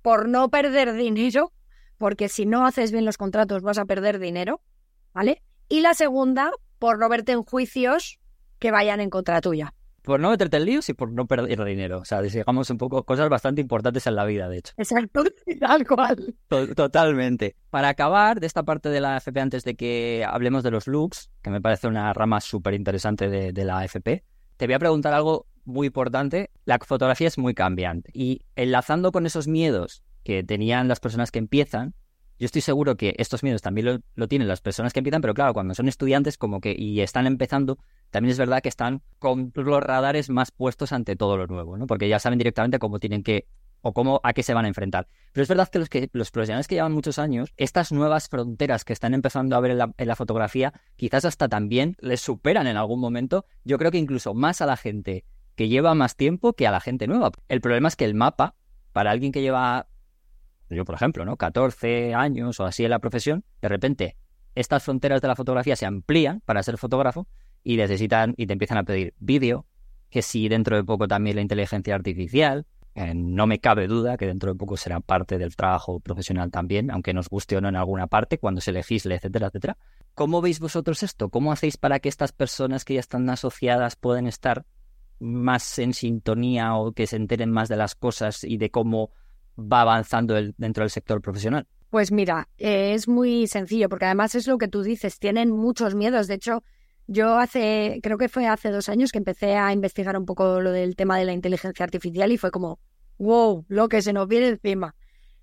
por no perder dinero, porque si no haces bien los contratos vas a perder dinero, ¿vale? Y la segunda, por no verte en juicios que vayan en contra tuya por no meterte en líos y por no perder dinero. O sea, digamos un poco cosas bastante importantes en la vida, de hecho. Exacto, tal cual. Totalmente. Para acabar de esta parte de la AFP, antes de que hablemos de los looks, que me parece una rama súper interesante de, de la AFP, te voy a preguntar algo muy importante. La fotografía es muy cambiante y enlazando con esos miedos que tenían las personas que empiezan, yo estoy seguro que estos miedos también lo, tienen las personas que empiezan, pero claro, cuando son estudiantes como que y están empezando, también es verdad que están con los radares más puestos ante todo lo nuevo, ¿no? Porque ya saben directamente cómo tienen que o cómo a qué se van a enfrentar. Pero es verdad que los, que los profesionales que llevan muchos años, estas nuevas fronteras que están empezando a ver en la, en la, fotografía, quizás hasta también les superan en algún momento. Yo creo que incluso más a la gente que lleva más tiempo que a la gente nueva. El problema es que el mapa, para alguien que lleva yo por ejemplo, ¿no? 14 años o así en la profesión, de repente estas fronteras de la fotografía se amplían para ser fotógrafo y necesitan y te empiezan a pedir vídeo, que si dentro de poco también la inteligencia artificial, eh, no me cabe duda que dentro de poco será parte del trabajo profesional también, aunque nos guste o no en alguna parte, cuando se legisle, etcétera, etcétera. ¿Cómo veis vosotros esto? ¿Cómo hacéis para que estas personas que ya están asociadas puedan estar más en sintonía o que se enteren más de las cosas y de cómo va avanzando dentro del sector profesional? Pues mira, es muy sencillo, porque además es lo que tú dices, tienen muchos miedos. De hecho, yo hace, creo que fue hace dos años que empecé a investigar un poco lo del tema de la inteligencia artificial y fue como, wow, lo que se nos viene encima.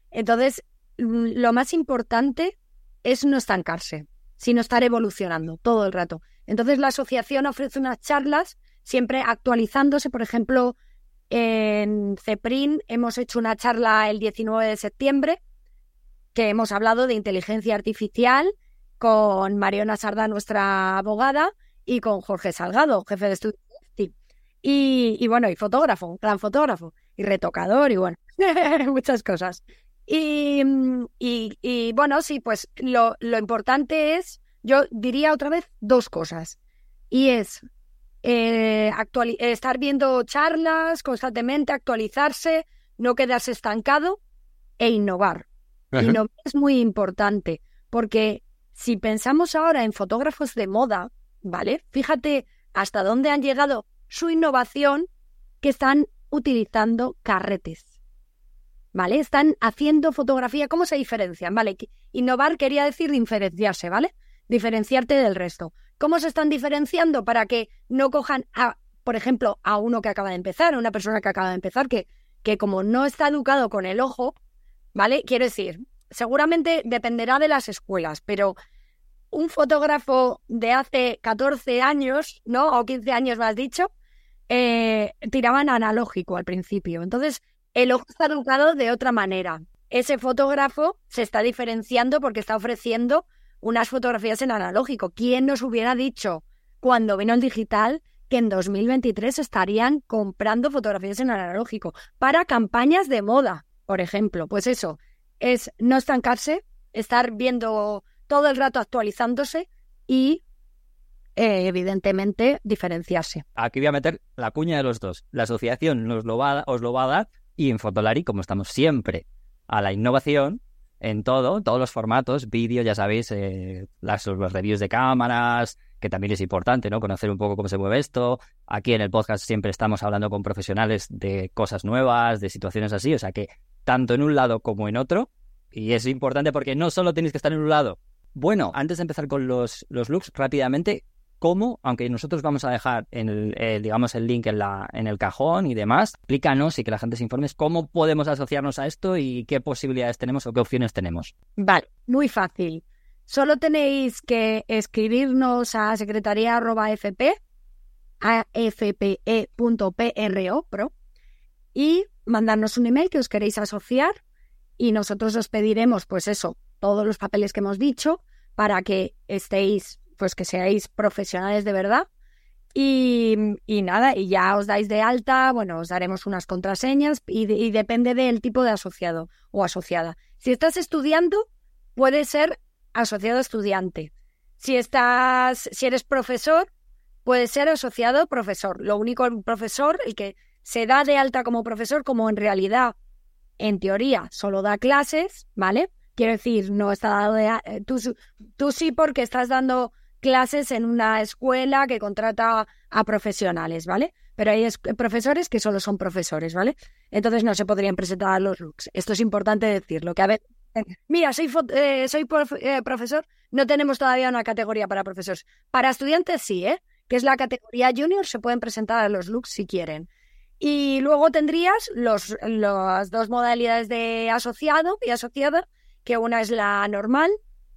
Entonces, mm, lo más importante es no estancarse, sino estar evolucionando todo el rato. Entonces, la asociación ofrece unas charlas siempre actualizándose, por ejemplo, en CEPRIN hemos hecho una charla el 19 de septiembre que hemos hablado de inteligencia artificial con Mariona Sarda, nuestra abogada, y con Jorge Salgado, jefe de estudio. Y, bueno, y fotógrafo, gran fotógrafo, y retocador, y bueno, muchas cosas. Y, y, bueno, sí, pues lo, lo importante es, yo diría otra vez dos cosas. Y es eh, estar viendo charlas constantemente, actualizarse, no quedarse estancado e innovar. Innovar es muy importante porque si pensamos ahora en fotógrafos de moda, ¿vale? Fíjate hasta dónde han llegado su innovación que están utilizando carretes. ¿Vale? Están haciendo fotografía. ¿Cómo se diferencian? ¿Vale? Innovar quería decir diferenciarse, ¿vale? Diferenciarte del resto. ¿Cómo se están diferenciando para que no cojan a, por ejemplo, a uno que acaba de empezar, a una persona que acaba de empezar, que, que como no está educado con el ojo, ¿vale? Quiero decir, seguramente dependerá de las escuelas, pero un fotógrafo de hace 14 años, ¿no? O 15 años, más dicho, eh, tiraban analógico al principio. Entonces, el ojo está educado de otra manera. Ese fotógrafo se está diferenciando porque está ofreciendo unas fotografías en analógico. ¿Quién nos hubiera dicho cuando vino el digital que en 2023 estarían comprando fotografías en analógico para campañas de moda, por ejemplo? Pues eso, es no estancarse, estar viendo todo el rato actualizándose y eh, evidentemente diferenciarse. Aquí voy a meter la cuña de los dos. La asociación nos lo va, os lo va a dar y en Fotolari, como estamos siempre a la innovación, en todo, todos los formatos, vídeo, ya sabéis, eh, las, los reviews de cámaras, que también es importante, ¿no? Conocer un poco cómo se mueve esto. Aquí en el podcast siempre estamos hablando con profesionales de cosas nuevas, de situaciones así, o sea que tanto en un lado como en otro, y es importante porque no solo tenéis que estar en un lado. Bueno, antes de empezar con los, los looks, rápidamente, cómo, aunque nosotros vamos a dejar el, eh, digamos el link en, la, en el cajón y demás, explícanos y que la gente se informe cómo podemos asociarnos a esto y qué posibilidades tenemos o qué opciones tenemos. Vale, muy fácil. Solo tenéis que escribirnos a secretaría.fp, afpe.pro, pro, y mandarnos un email que os queréis asociar y nosotros os pediremos, pues eso, todos los papeles que hemos dicho para que estéis pues que seáis profesionales de verdad. Y, nada, y ya os dais de alta, bueno, os daremos unas contraseñas y, depende del tipo de asociado o asociada. Si estás estudiando, puede ser asociado estudiante. Si estás, si eres profesor, puede ser asociado profesor. Lo único, el profesor, el que se da de alta como profesor, como en realidad, en teoría, solo da clases, ¿vale? Quiero decir, no está dado de eh, tú, tú sí porque estás dando clases en una escuela que contrata a profesionales, ¿vale? Pero hay profesores que solo son profesores, ¿vale? Entonces no se podrían presentar a los looks. Esto es importante decirlo, que a ver, eh, mira, soy, eh, soy eh, profesor, no tenemos todavía una categoría para profesores. Para estudiantes sí, ¿eh? Que es la categoría junior, se pueden presentar a los looks si quieren. Y luego tendrías los, las dos modalidades de asociado y asociada, que una es la normal,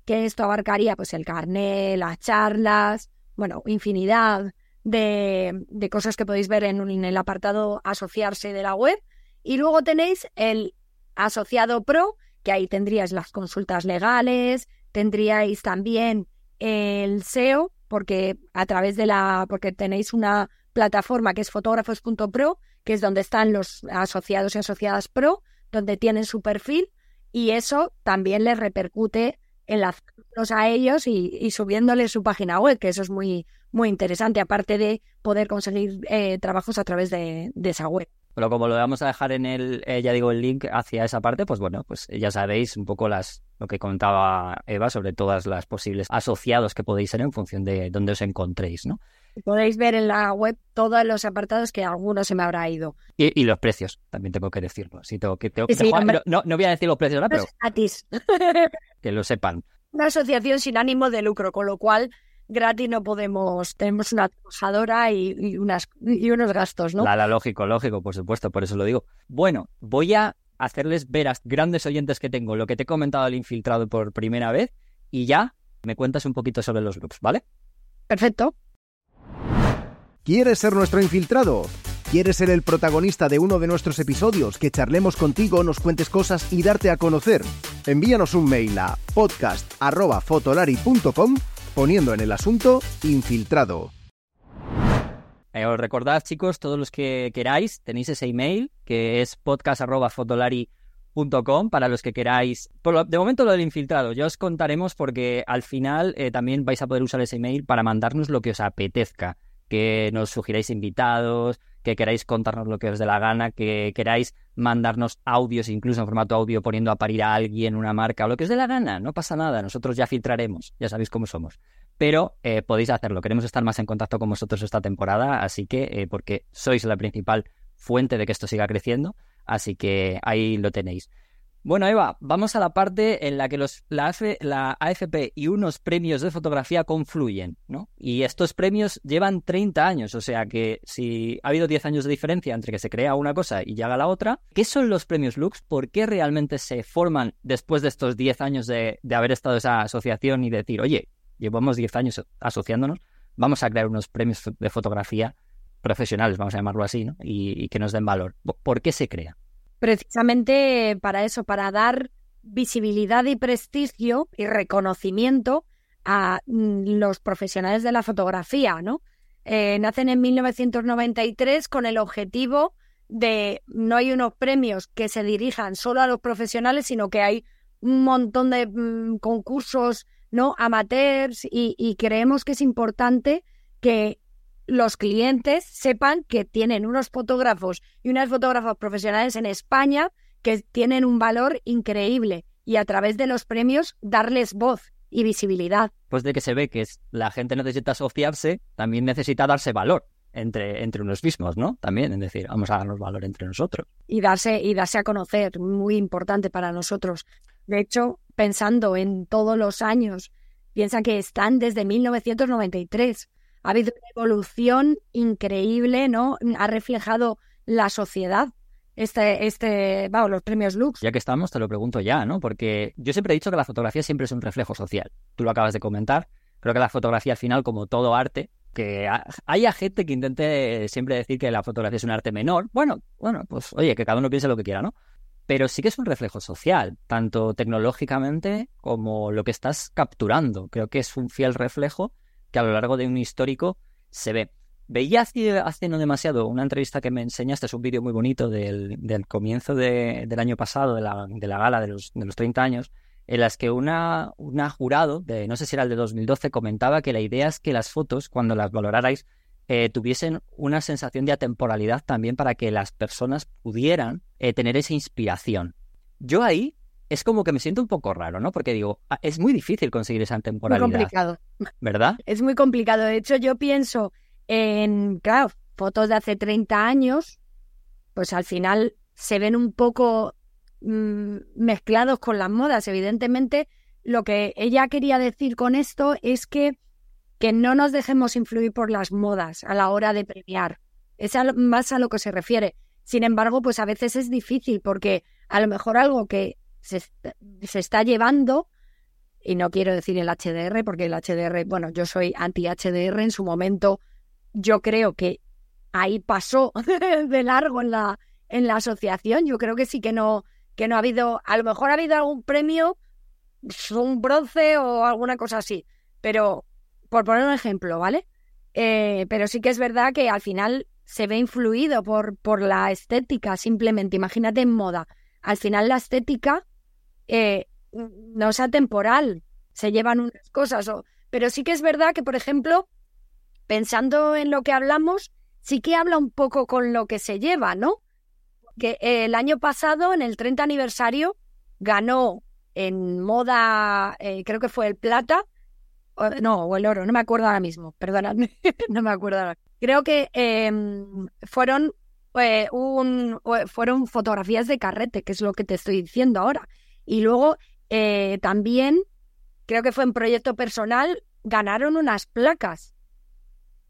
que esto abarcaría pues el carnet, las charlas, bueno, infinidad de, de cosas que podéis ver en, el apartado asociarse de la web. Y luego tenéis el asociado pro, que ahí tendríais las consultas legales, tendríais también el SEO, porque a través de la, porque tenéis una plataforma que es fotógrafos.pro, que es donde están los asociados y asociadas pro, donde tienen su perfil, y eso también les repercute enlazarlos a ellos y, subiéndoles su página web, que eso es muy, muy interesante, aparte de poder conseguir eh, trabajos a través de, esa web. Pero como lo vamos a dejar en el, eh, ya digo, el link hacia esa parte, pues bueno, pues ya sabéis un poco las lo que contaba Eva sobre todas las posibles asociados que podéis ser en función de dónde os encontréis, ¿no? Podéis ver en la web todos los apartados que algunos se me habrá ido. Y, los precios, también tengo que decirlo. Sí, tengo que, tengo, no, no, voy a decir los precios ahora, pero... que lo sepan. Una asociación sin ánimo de lucro, con lo cual gratis no podemos, tenemos una trabajadora y, unas, y unos gastos, ¿no? La, lógico, lógico, por supuesto, por eso lo digo. Bueno, voy a hacerles ver a grandes oyentes que tengo lo que te he comentado al infiltrado por primera vez y ya me cuentas un poquito sobre los grupos, ¿vale? Perfecto. ¿Quieres ser nuestro infiltrado? ¿Quieres ser el protagonista de uno de nuestros episodios, que charlemos contigo, nos cuentes cosas y darte a conocer? Envíanos un mail a podcast.fotolari.com poniendo en el asunto infiltrado. Eh, os recordad, chicos, todos los que queráis, tenéis ese email que es podcast.fotolari.com para los que queráis. de momento lo del infiltrado, ya os contaremos porque al final eh, también vais a poder usar ese email para mandarnos lo que os apetezca que nos sugiráis invitados, que queráis contarnos lo que os dé la gana, que queráis mandarnos audios, incluso en formato audio, poniendo a parir a alguien, una marca, o lo que os dé la gana, no pasa nada, nosotros ya filtraremos, ya sabéis cómo somos. Pero eh, podéis hacerlo, queremos estar más en contacto con vosotros esta temporada, así que, eh, porque sois la principal fuente de que esto siga creciendo, así que ahí lo tenéis. Bueno, Eva, vamos a la parte en la que los, la, AFP y unos premios de fotografía confluyen, ¿no? Y estos premios llevan 30 años, o sea que si ha habido 10 años de diferencia entre que se crea una cosa y llega la otra, ¿qué son los premios Lux? ¿Por qué realmente se forman después de estos 10 años de, de haber estado esa asociación y decir, oye, llevamos 10 años asociándonos, vamos a crear unos premios de fotografía profesionales, vamos a llamarlo así, ¿no? y, que nos den valor. ¿Por qué se crea? Precisamente para eso, para dar visibilidad y prestigio y reconocimiento a mm, los profesionales de la fotografía, ¿no? Eh, nacen en 1993 con el objetivo de no hay unos premios que se dirijan solo a los profesionales, sino que hay un montón de mm, concursos no amateurs y, creemos que es importante que los clientes sepan que tienen unos fotógrafos y unas fotógrafas profesionales en España que tienen un valor increíble y a través de los premios darles voz y visibilidad. Pues de que se ve que la gente necesita asociarse, también necesita darse valor entre, entre unos mismos, ¿no? También, es decir, vamos a darnos valor entre nosotros. Y darse, y darse a conocer, muy importante para nosotros. De hecho, pensando en todos los años, piensa que están desde 1993. Ha habido una evolución increíble, ¿no? Ha reflejado la sociedad. Este, este, vamos, los premios Lux. Ya que estamos, te lo pregunto ya, ¿no? Porque yo siempre he dicho que la fotografía siempre es un reflejo social. Tú lo acabas de comentar. Creo que la fotografía al final, como todo arte, que haya gente que intente siempre decir que la fotografía es un arte menor. Bueno, bueno, pues oye, que cada uno piense lo que quiera, ¿no? Pero sí que es un reflejo social, tanto tecnológicamente como lo que estás capturando. Creo que es un fiel reflejo que a lo largo de un histórico se ve. Veía hace, no demasiado una entrevista que me enseñaste, es un vídeo muy bonito del, comienzo del año pasado, de la, de la gala de los, de los 30 años, en las que una, una jurado, de, no sé si era el de 2012, comentaba que la idea es que las fotos, cuando las valorarais, eh, tuviesen una sensación de atemporalidad también para que las personas pudieran eh, tener esa inspiración. Yo ahí es como que me siento un poco raro, ¿no? Porque digo, ah, es muy difícil conseguir esa temporalidad. Muy complicado. ¿Verdad? Es muy complicado. De hecho, yo pienso en, claro, fotos de hace 30 años, pues al final se ven un poco Mm, mezclados con las modas. Evidentemente, lo que ella quería decir con esto es que, que no nos dejemos influir por las modas a la hora de premiar. Es más a lo que se refiere. Sin embargo, pues a veces es difícil porque a lo mejor algo que se, se está llevando, y no quiero decir el HDR, porque el HDR, bueno, yo soy anti-HDR en su momento, yo creo que ahí pasó de largo en la, en la asociación. Yo creo que sí que no, que no ha habido, a lo mejor ha habido algún premio, un bronce o alguna cosa así, pero por poner un ejemplo, ¿vale? Eh, pero sí que es verdad que al final se ve influido por, por la estética, simplemente, imagínate en moda, al final la estética eh, no es atemporal, se llevan unas cosas, o, pero sí que es verdad que, por ejemplo, pensando en lo que hablamos, sí que habla un poco con lo que se lleva, ¿no? que el año pasado, en el 30 aniversario, ganó en moda, eh, creo que fue el plata, no, o el oro, no me acuerdo ahora mismo, perdonadme, no me acuerdo ahora. Creo que em, fueron, eh, un, fueron fotografías de carrete, que es lo que te estoy diciendo ahora. Y luego eh, también, creo que fue en proyecto personal, ganaron unas placas.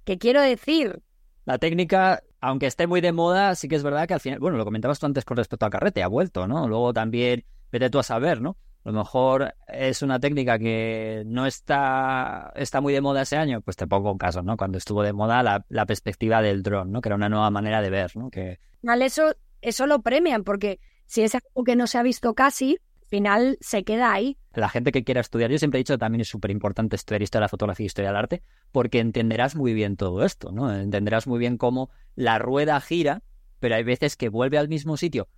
¿Qué quiero decir? La técnica aunque esté muy de moda, sí que es verdad que al final, bueno, lo comentabas tú antes con respecto al carrete, ha vuelto, ¿no? Luego también, vete tú a saber, ¿no? A lo mejor es una técnica que no está, está muy de moda ese año, pues te pongo un caso, ¿no? Cuando estuvo de moda la, la perspectiva del dron, ¿no? Que era una nueva manera de ver, ¿no? Que... Eso, eso lo premian, porque si es algo que no se ha visto casi, final se queda ahí. La gente que quiera estudiar, yo siempre he dicho que también es súper importante estudiar historia de la fotografía y historia del arte, porque entenderás muy bien todo esto, ¿no? Entenderás muy bien cómo la rueda gira, pero hay veces que vuelve al mismo sitio,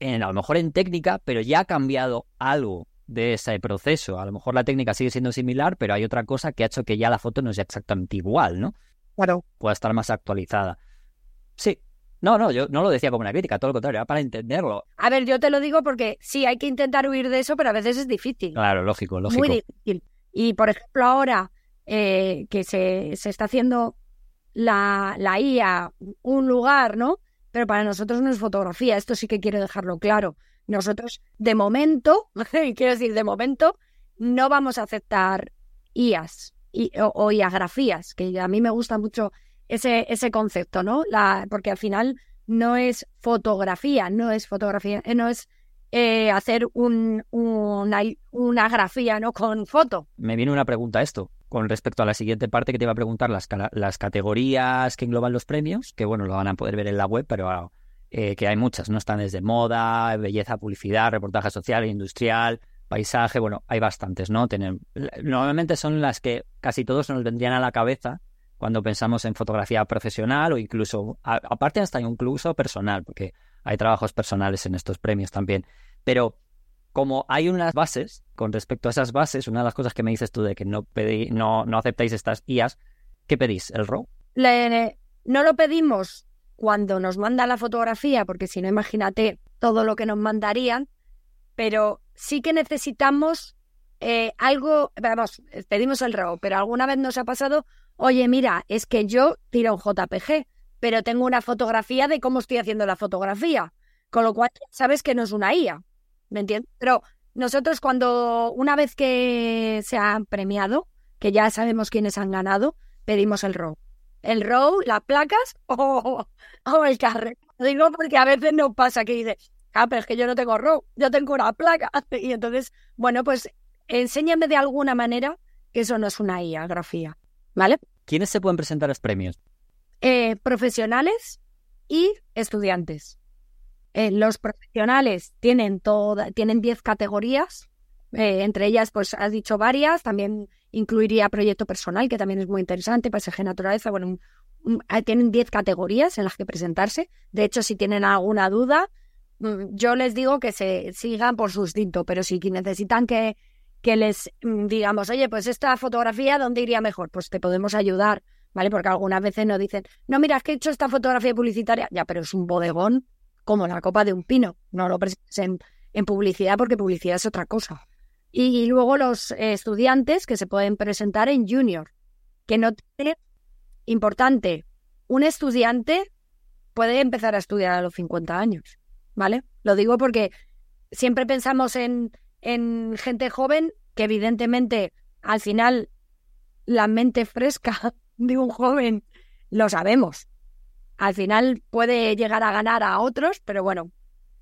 en, a lo mejor en técnica, pero ya ha cambiado algo de ese proceso. A lo mejor la técnica sigue siendo similar, pero hay otra cosa que ha hecho que ya la foto no sea exactamente igual, ¿no? Claro. Pueda estar más actualizada. Sí, no, no, yo no lo decía como una crítica, todo lo contrario, era para entenderlo. A ver, yo te lo digo porque sí, hay que intentar huir de eso, pero a veces es difícil. Claro, lógico, lógico. Muy difícil. Y por ejemplo, ahora eh, que se, se, está haciendo la, la IA un lugar, ¿no? Pero para nosotros no es fotografía, esto sí que quiero dejarlo claro. Nosotros, de momento, quiero decir, de momento, no vamos a aceptar IAs o, o IAgrafías, que a mí me gusta mucho ese, ese concepto, ¿no? La, porque al final no es fotografía, no es fotografía, eh, no es eh, hacer un, una, una grafía, ¿no? Con foto. Me viene una pregunta esto. con respecto a la siguiente parte que te iba a preguntar, las, las categorías que engloban los premios, que bueno, lo van a poder ver en la web, pero eh, que hay muchas, ¿no? Están desde moda, belleza, publicidad, reportaje social, industrial, paisaje, bueno, hay bastantes, ¿no? normalmente son las que casi todos nos vendrían a la cabeza cuando pensamos en fotografía profesional o incluso, aparte hasta incluso personal, porque hay trabajos personales en estos premios también. Pero como hay unas bases, con respecto a esas bases, una de las cosas que me dices tú de que no, pedí, no, no aceptáis estas IAS, ¿qué pedís? ¿El RAW? no lo pedimos cuando nos manda la fotografía, porque si no, imagínate todo lo que nos mandarían, pero sí que necesitamos eh, algo, vamos, pedimos el RAW, pero alguna vez nos ha pasado, oye, mira, es que yo tiro un JPG, pero tengo una fotografía de cómo estoy haciendo la fotografía, con lo cual sabes que no es una IA. ¿me entiendes? Pero nosotros cuando una vez que se han premiado, que ya sabemos quiénes han ganado, pedimos el RAW. El RAW, las placas o, el carre. Digo porque a veces nos pasa que dice, ah, pero es que yo no tengo RAW, yo tengo una placa. Y entonces, bueno, pues enséñame de alguna manera que eso no es una IA, grafía, ¿vale? ¿Quiénes se pueden presentar los premios? Eh, profesionales y estudiantes. Eh, los profesionales tienen toda, tienen 10 categorías, eh, entre ellas, pues has dicho varias, también incluiría proyecto personal, que también es muy interesante, paisaje naturaleza, bueno, ah, tienen 10 categorías en las que presentarse. De hecho, si tienen alguna duda, mm, yo les digo que se sigan por su instinto, pero si necesitan que, que les mm, digamos, oye, pues esta fotografía, ¿dónde iría mejor? Pues te podemos ayudar, ¿vale? Porque algunas veces nos dicen, no, mira, es que he hecho esta fotografía publicitaria, ya, pero es un bodegón como la copa de un pino. No lo presenten en, publicidad porque publicidad es otra cosa. Y, luego los estudiantes que se pueden presentar en junior, que no tiene importante, un estudiante puede empezar a estudiar a los 50 años, ¿vale? Lo digo porque siempre pensamos en, en gente joven que evidentemente al final la mente fresca de un joven lo sabemos, al final puede llegar a ganar a otros, pero bueno,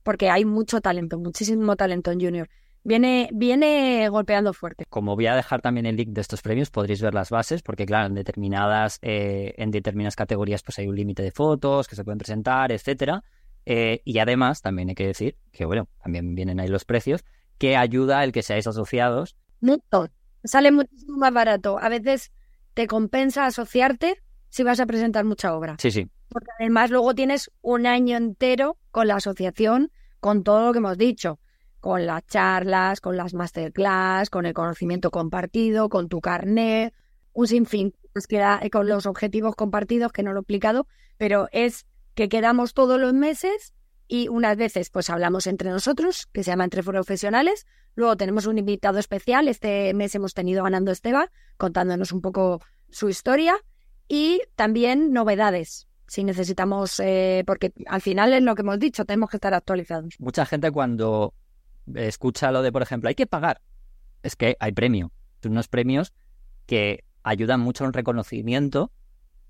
porque hay mucho talento, muchísimo talento en Junior. Viene, viene golpeando fuerte. Como voy a dejar también el link de estos premios, podréis ver las bases, porque claro, en determinadas, eh, en determinadas categorías pues hay un límite de fotos que se pueden presentar, etcétera. Eh, y además, también hay que decir que bueno, también vienen ahí los precios, que ayuda el que seáis asociados. Mucho. Sale muchísimo más barato. A veces te compensa asociarte si vas a presentar mucha obra. Sí, sí. Porque además luego tienes un año entero con la asociación, con todo lo que hemos dicho, con las charlas, con las masterclass, con el conocimiento compartido, con tu carnet, un sinfín, queda con los objetivos compartidos que no lo he explicado, pero es que quedamos todos los meses y unas veces pues hablamos entre nosotros, que se llama Entre Profesionales, luego tenemos un invitado especial, este mes hemos tenido ganando Esteba, contándonos un poco su historia y también novedades. Si necesitamos, eh, porque al final es lo que hemos dicho, tenemos que estar actualizados. Mucha gente cuando escucha lo de, por ejemplo, hay que pagar, es que hay premio. Unos premios que ayudan mucho en reconocimiento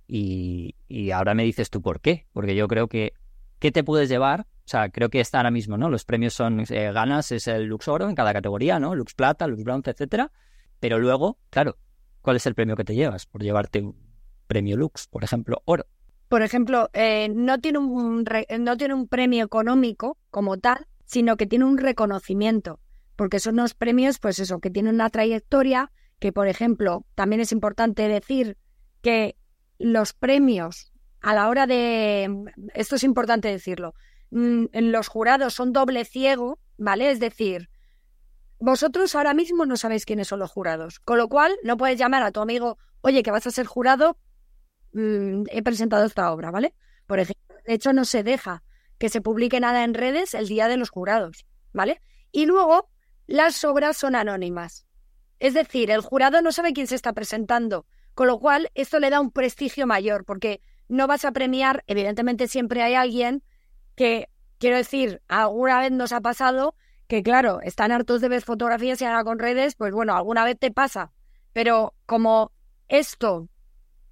y, ahora me dices tú por qué. Porque yo creo que, ¿qué te puedes llevar? O sea, creo que está ahora mismo, ¿no? Los premios son, eh, ganas, es el Lux Oro en cada categoría, ¿no? Lux Plata, Lux Bronce, etcétera. Pero luego, claro, ¿cuál es el premio que te llevas por llevarte un premio Lux, por ejemplo, oro. Por ejemplo, eh, no, tiene un no tiene un premio económico como tal, sino que tiene un reconocimiento, porque son unos premios, pues eso, que tienen una trayectoria, que por ejemplo, también es importante decir que los premios a la hora de, esto es importante decirlo, mm, los jurados son doble ciego, ¿vale? Es decir, vosotros ahora mismo no sabéis quiénes son los jurados, con lo cual no puedes llamar a tu amigo, oye, que vas a ser jurado, Mm, he presentado esta obra, ¿vale? Por ejemplo, de hecho no se deja que se publique nada en redes el día de los jurados, ¿vale? Y luego las obras son anónimas. Es decir, el jurado no sabe quién se está presentando, con lo cual esto le da un prestigio mayor, porque no vas a premiar, evidentemente siempre hay alguien que, quiero decir, alguna vez nos ha pasado que, claro, están hartos de ver fotografías y ahora con redes, pues bueno, alguna vez te pasa, pero como esto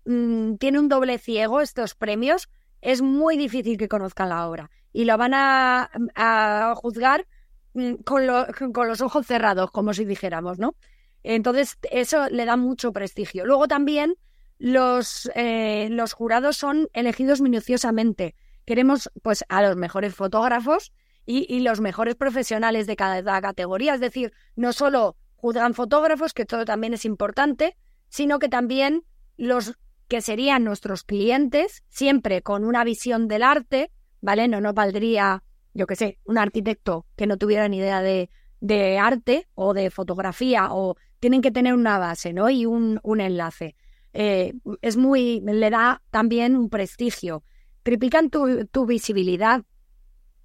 Mm, tiene un doble ciego estos premios, es muy difícil que conozcan la obra y lo van a, juzgar mm, con, con, los ojos cerrados, como si dijéramos, ¿no? Entonces, eso le da mucho prestigio. Luego también los, eh, los jurados son elegidos minuciosamente. Queremos pues a los mejores fotógrafos y, los mejores profesionales de cada categoría. Es decir, no solo juzgan fotógrafos, que todo también es importante, sino que también los que serían nuestros clientes, siempre con una visión del arte, ¿vale? No nos valdría, yo qué sé, un arquitecto que no tuviera ni idea de, de arte o de fotografía, o tienen que tener una base, ¿no? Y un, un enlace. Eh, es muy, le da también un prestigio. Triplican tu, visibilidad.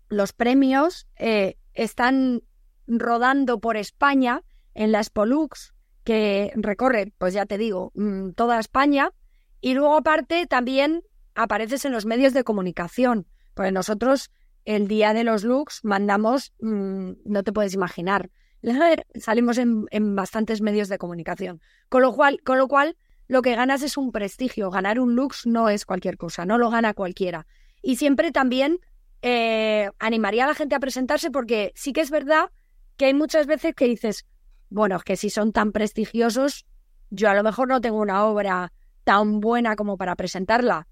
Los premios eh, están rodando por España en la Spolux, que recorre, pues ya te digo, mm, toda España y luego aparte también apareces en los medios de comunicación. Pues nosotros el día de los looks mandamos, mm, no te puedes imaginar, salimos en, bastantes medios de comunicación. Con lo, cual, con lo cual, lo que ganas es un prestigio. Ganar un looks no es cualquier cosa, no lo gana cualquiera. Y siempre también eh, animaría a la gente a presentarse porque sí que es verdad que hay muchas veces que dices, bueno, es que si son tan prestigiosos, yo a lo mejor no tengo una obra tan buena como para presentarla.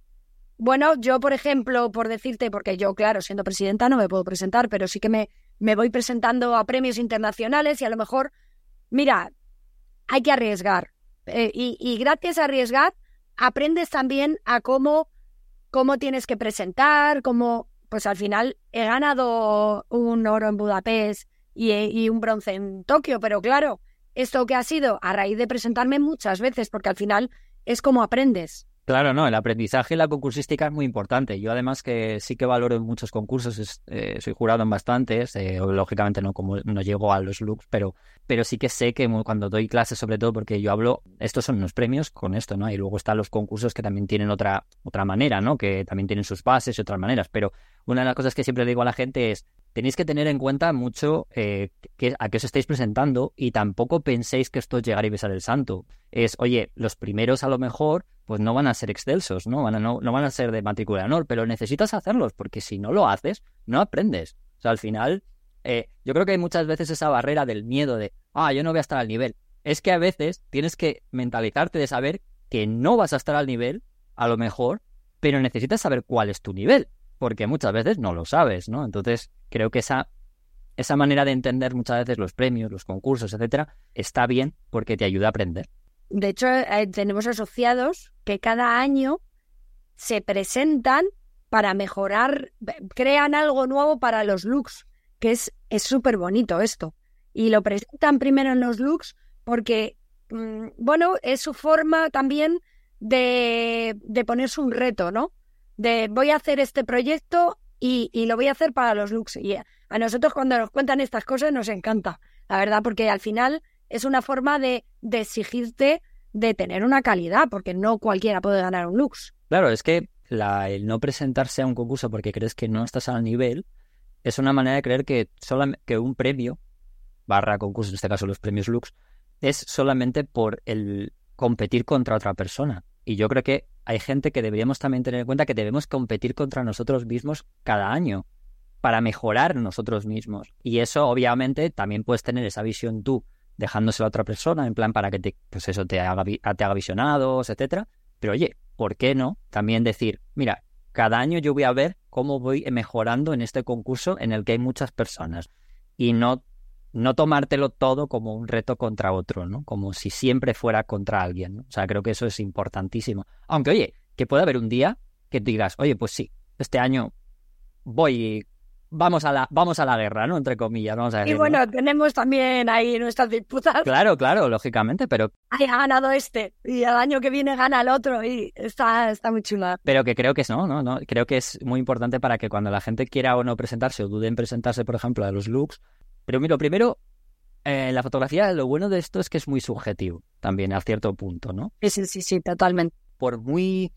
Bueno, yo, por ejemplo, por decirte, porque yo, claro, siendo presidenta no me puedo presentar, pero sí que me, me voy presentando a premios internacionales y a lo mejor, mira, hay que arriesgar. Eh, y, gracias a arriesgar, aprendes también a cómo, cómo tienes que presentar, cómo, pues al final he ganado un oro en Budapest y, y un bronce en Tokio, pero claro, esto que ha sido a raíz de presentarme muchas veces, porque al final es como aprendes. Claro, no, el aprendizaje y la concursística es muy importante. Yo además que sí que valoro muchos concursos, eh, soy jurado en bastantes, eh, lógicamente no como no llego a los looks, pero, pero sí que sé que cuando doy clases, sobre todo porque yo hablo, estos son los premios con esto, ¿no? Y luego están los concursos que también tienen otra, otra manera, ¿no? Que también tienen sus bases y otras maneras. Pero una de las cosas que siempre digo a la gente es, tenéis que tener en cuenta mucho eh, a qué os estáis presentando y tampoco penséis que esto es llegar y besar el santo. Es, oye, los primeros a lo mejor pues no van a ser excelsos, ¿no? Van a, no, van a ser de matrícula de honor, pero necesitas hacerlos porque si no lo haces, no aprendes. O sea, al final, eh, yo creo que hay muchas veces esa barrera del miedo de, ah, yo no voy a estar al nivel. Es que a veces tienes que mentalizarte de saber que no vas a estar al nivel, a lo mejor, pero necesitas saber cuál es tu nivel porque muchas veces no lo sabes, ¿no? Entonces, creo que esa, esa manera de entender muchas veces los premios, los concursos, etcétera, está bien porque te ayuda a aprender. De hecho, eh, tenemos asociados que cada año se presentan para mejorar, crean algo nuevo para los looks, que es súper bonito esto. Y lo presentan primero en los looks porque, mm, bueno, es su forma también de, de ponerse un reto, ¿no? de voy a hacer este proyecto y, lo voy a hacer para los looks. Y a nosotros cuando nos cuentan estas cosas nos encanta, la verdad, porque al final es una forma de, exigirte de tener una calidad, porque no cualquiera puede ganar un looks. Claro, es que la, el no presentarse a un concurso porque crees que no estás al nivel es una manera de creer que, que un premio, barra concurso, en este caso los premios Lux, es solamente por el competir contra otra persona. Y yo creo que hay gente que deberíamos también tener en cuenta que debemos competir contra nosotros mismos cada año para mejorar nosotros mismos. Y eso, obviamente, también puedes tener esa visión tú, dejándosela a otra persona, en plan para que te, pues eso, te haga, te visionados, etcétera. Pero oye, ¿por qué no? También decir, mira, cada año yo voy a ver cómo voy mejorando en este concurso en el que hay muchas personas. Y no no tomártelo todo como un reto contra otro, ¿no? Como si siempre fuera contra alguien, ¿no? O sea, creo que eso es importantísimo. Aunque, oye, que puede haber un día que digas, oye, pues sí, este año voy, vamos a la, vamos a la guerra, ¿no? Entre comillas, vamos a decir, Y bueno, tenemos también ahí nuestras disputas. Claro, claro, lógicamente, pero... Ay, ha ganado este, y el año que viene gana el otro, y está, está muy chula. Pero que creo que es, no, no, no, creo que es muy importante para que cuando la gente quiera o no presentarse o dude en presentarse, por ejemplo, a los looks, pero mira, primero, eh, la fotografía, lo bueno de esto es que es muy subjetivo también a cierto punto, ¿no? Sí, sí, sí, totalmente. Por muy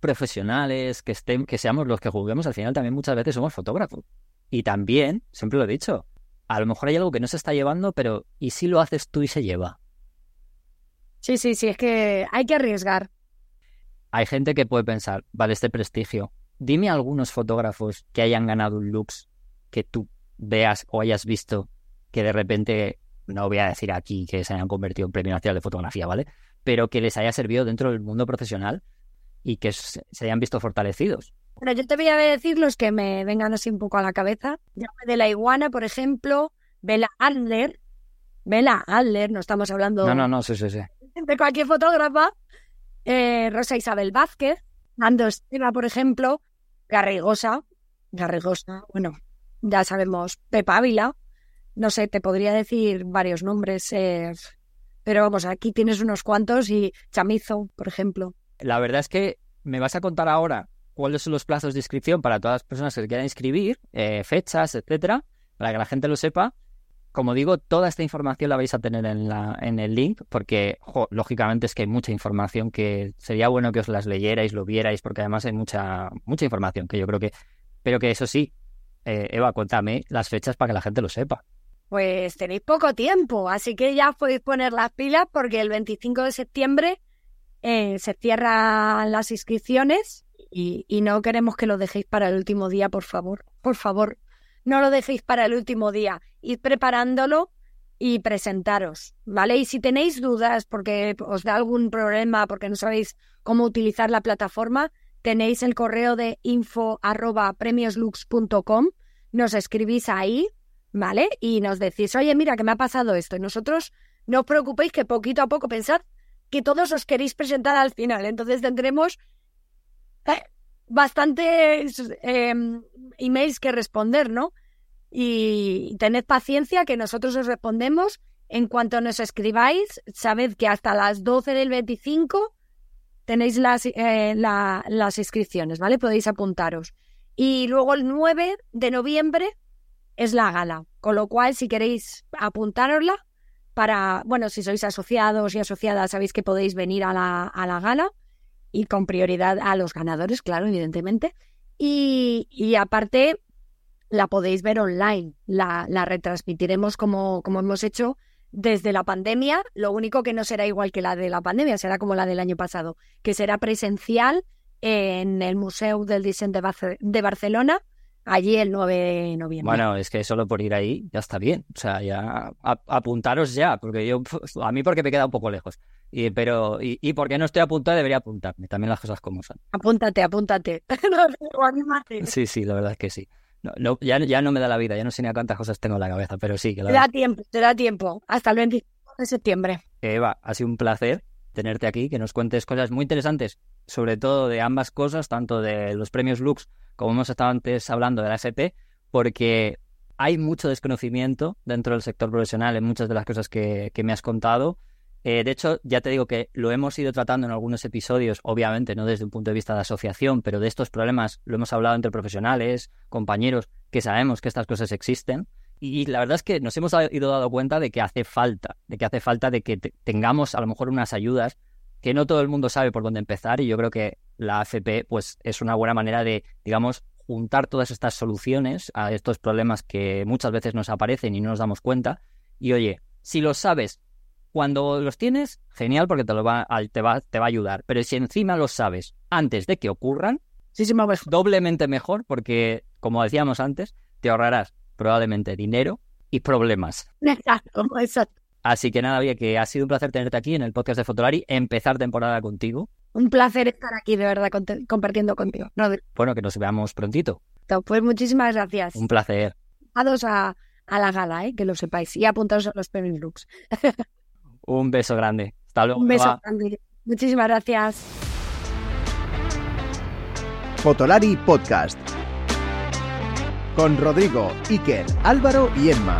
profesionales que estén, que seamos los que juguemos, al final también muchas veces somos fotógrafos. Y también, siempre lo he dicho, a lo mejor hay algo que no se está llevando, pero ¿y si lo haces tú y se lleva? Sí, sí, sí, es que hay que arriesgar. Hay gente que puede pensar, vale, este prestigio. Dime algunos fotógrafos que hayan ganado un lux que tú veas o hayas visto que de repente no voy a decir aquí que se hayan convertido en premio nacional de fotografía, ¿vale? Pero que les haya servido dentro del mundo profesional y que se hayan visto fortalecidos. Bueno, yo te voy a decir los que me vengan así un poco a la cabeza. de la iguana, por ejemplo, Bela Adler. Bela Adler, no estamos hablando no, no, no, sí, sí, sí. de cualquier fotógrafa. Eh, Rosa Isabel Vázquez, Nando Esteva, por ejemplo, Garrigosa, Garrigosa, bueno, ya sabemos, Pepa Ávila, no sé, te podría decir varios nombres, eh, pero vamos, aquí tienes unos cuantos y Chamizo, por ejemplo. La verdad es que me vas a contar ahora cuáles son los plazos de inscripción para todas las personas que quieran inscribir, eh, fechas, etcétera, para que la gente lo sepa. Como digo, toda esta información la vais a tener en, la, en el link, porque lógicamente es que hay mucha información que sería bueno que os las leyerais, lo vierais, porque además hay mucha, mucha información que yo creo que. Pero que eso sí, eh, Eva, cuéntame las fechas para que la gente lo sepa. Pues tenéis poco tiempo, así que ya podéis poner las pilas porque el 25 de septiembre eh, se cierran las inscripciones y, y, no queremos que lo dejéis para el último día, por favor. Por favor, no lo dejéis para el último día. Id preparándolo y presentaros, ¿vale? Y si tenéis dudas porque os da algún problema, porque no sabéis cómo utilizar la plataforma, tenéis el correo de info arroba premioslux.com, nos escribís ahí, ¿vale? Y nos decís, oye, mira, que me ha pasado esto. Y nosotros, no os preocupéis que poquito a poco pensad que todos os queréis presentar al final. Entonces tendremos eh, bastantes em, emails que responder, ¿no? Y tened paciencia que nosotros os respondemos. En cuanto nos escribáis, sabed que hasta las 12 del 25 tenéis las, eh, las inscripciones, ¿vale? Podéis apuntaros. Y luego el 9 de noviembre es la gala, con lo cual si queréis apuntárosla para, bueno, si sois asociados y asociadas, sabéis que podéis venir a la, a la gala y con prioridad a los ganadores, claro, evidentemente. Y, y aparte, la podéis ver online, la, la retransmitiremos como, como hemos hecho desde la pandemia, lo único que no será igual que la de la pandemia, será como la del año pasado, que será presencial en el Museo del Diseño de, Barcelona, allí el 9 de noviembre. Bueno, es que solo por ir ahí ya está bien. O sea, ya apuntaros ya, porque yo, a mí porque me queda un poco lejos. Y, pero, y, y porque no estoy apuntado, debería apuntarme. También las cosas como son. Apúntate, apúntate. sí, sí, la verdad es que sí. No, ya, ya no me da la vida, ya no sé ni a cuántas cosas tengo en la cabeza, pero sí. Que te da tiempo, te da tiempo. Hasta el 25 de septiembre. Eva, ha sido un placer tenerte aquí, que nos cuentes cosas muy interesantes, sobre todo de ambas cosas, tanto de los premios Lux como hemos estado antes hablando de la SP, porque hay mucho desconocimiento dentro del sector profesional en muchas de las cosas que, que me has contado eh, de hecho, ya te digo que lo hemos ido tratando en algunos episodios, obviamente no desde un punto de vista de asociación, pero de estos problemas lo hemos hablado entre profesionales, compañeros, que sabemos que estas cosas existen. Y la verdad es que nos hemos ido dando cuenta de que hace falta, de que hace falta de que tengamos a lo mejor unas ayudas que no todo el mundo sabe por dónde empezar y yo creo que la AFP pues es una buena manera de, digamos, juntar todas estas soluciones a estos problemas que muchas veces nos aparecen y no nos damos cuenta. Y oye, si lo sabes cuando los tienes, genial porque te, lo va, te, va, te va a ayudar. Pero si encima los sabes antes de que ocurran, sí, sí, doblemente mejor porque, como decíamos antes, te ahorrarás probablemente dinero y problemas. Exacto, exacto. Así que nada, bien, que ha sido un placer tenerte aquí en el podcast de Fotolari, empezar temporada contigo. Un placer estar aquí, de verdad, compartiendo contigo. Bueno, que nos veamos prontito. Pues muchísimas gracias. Un placer. A a, a la gala, ¿eh? que lo sepáis. Y apuntaos a los premios Lux. Un beso grande. Hasta luego. Un beso grande. Muchísimas gracias. Fotolari Podcast. Con Rodrigo, Iker, Álvaro y Emma.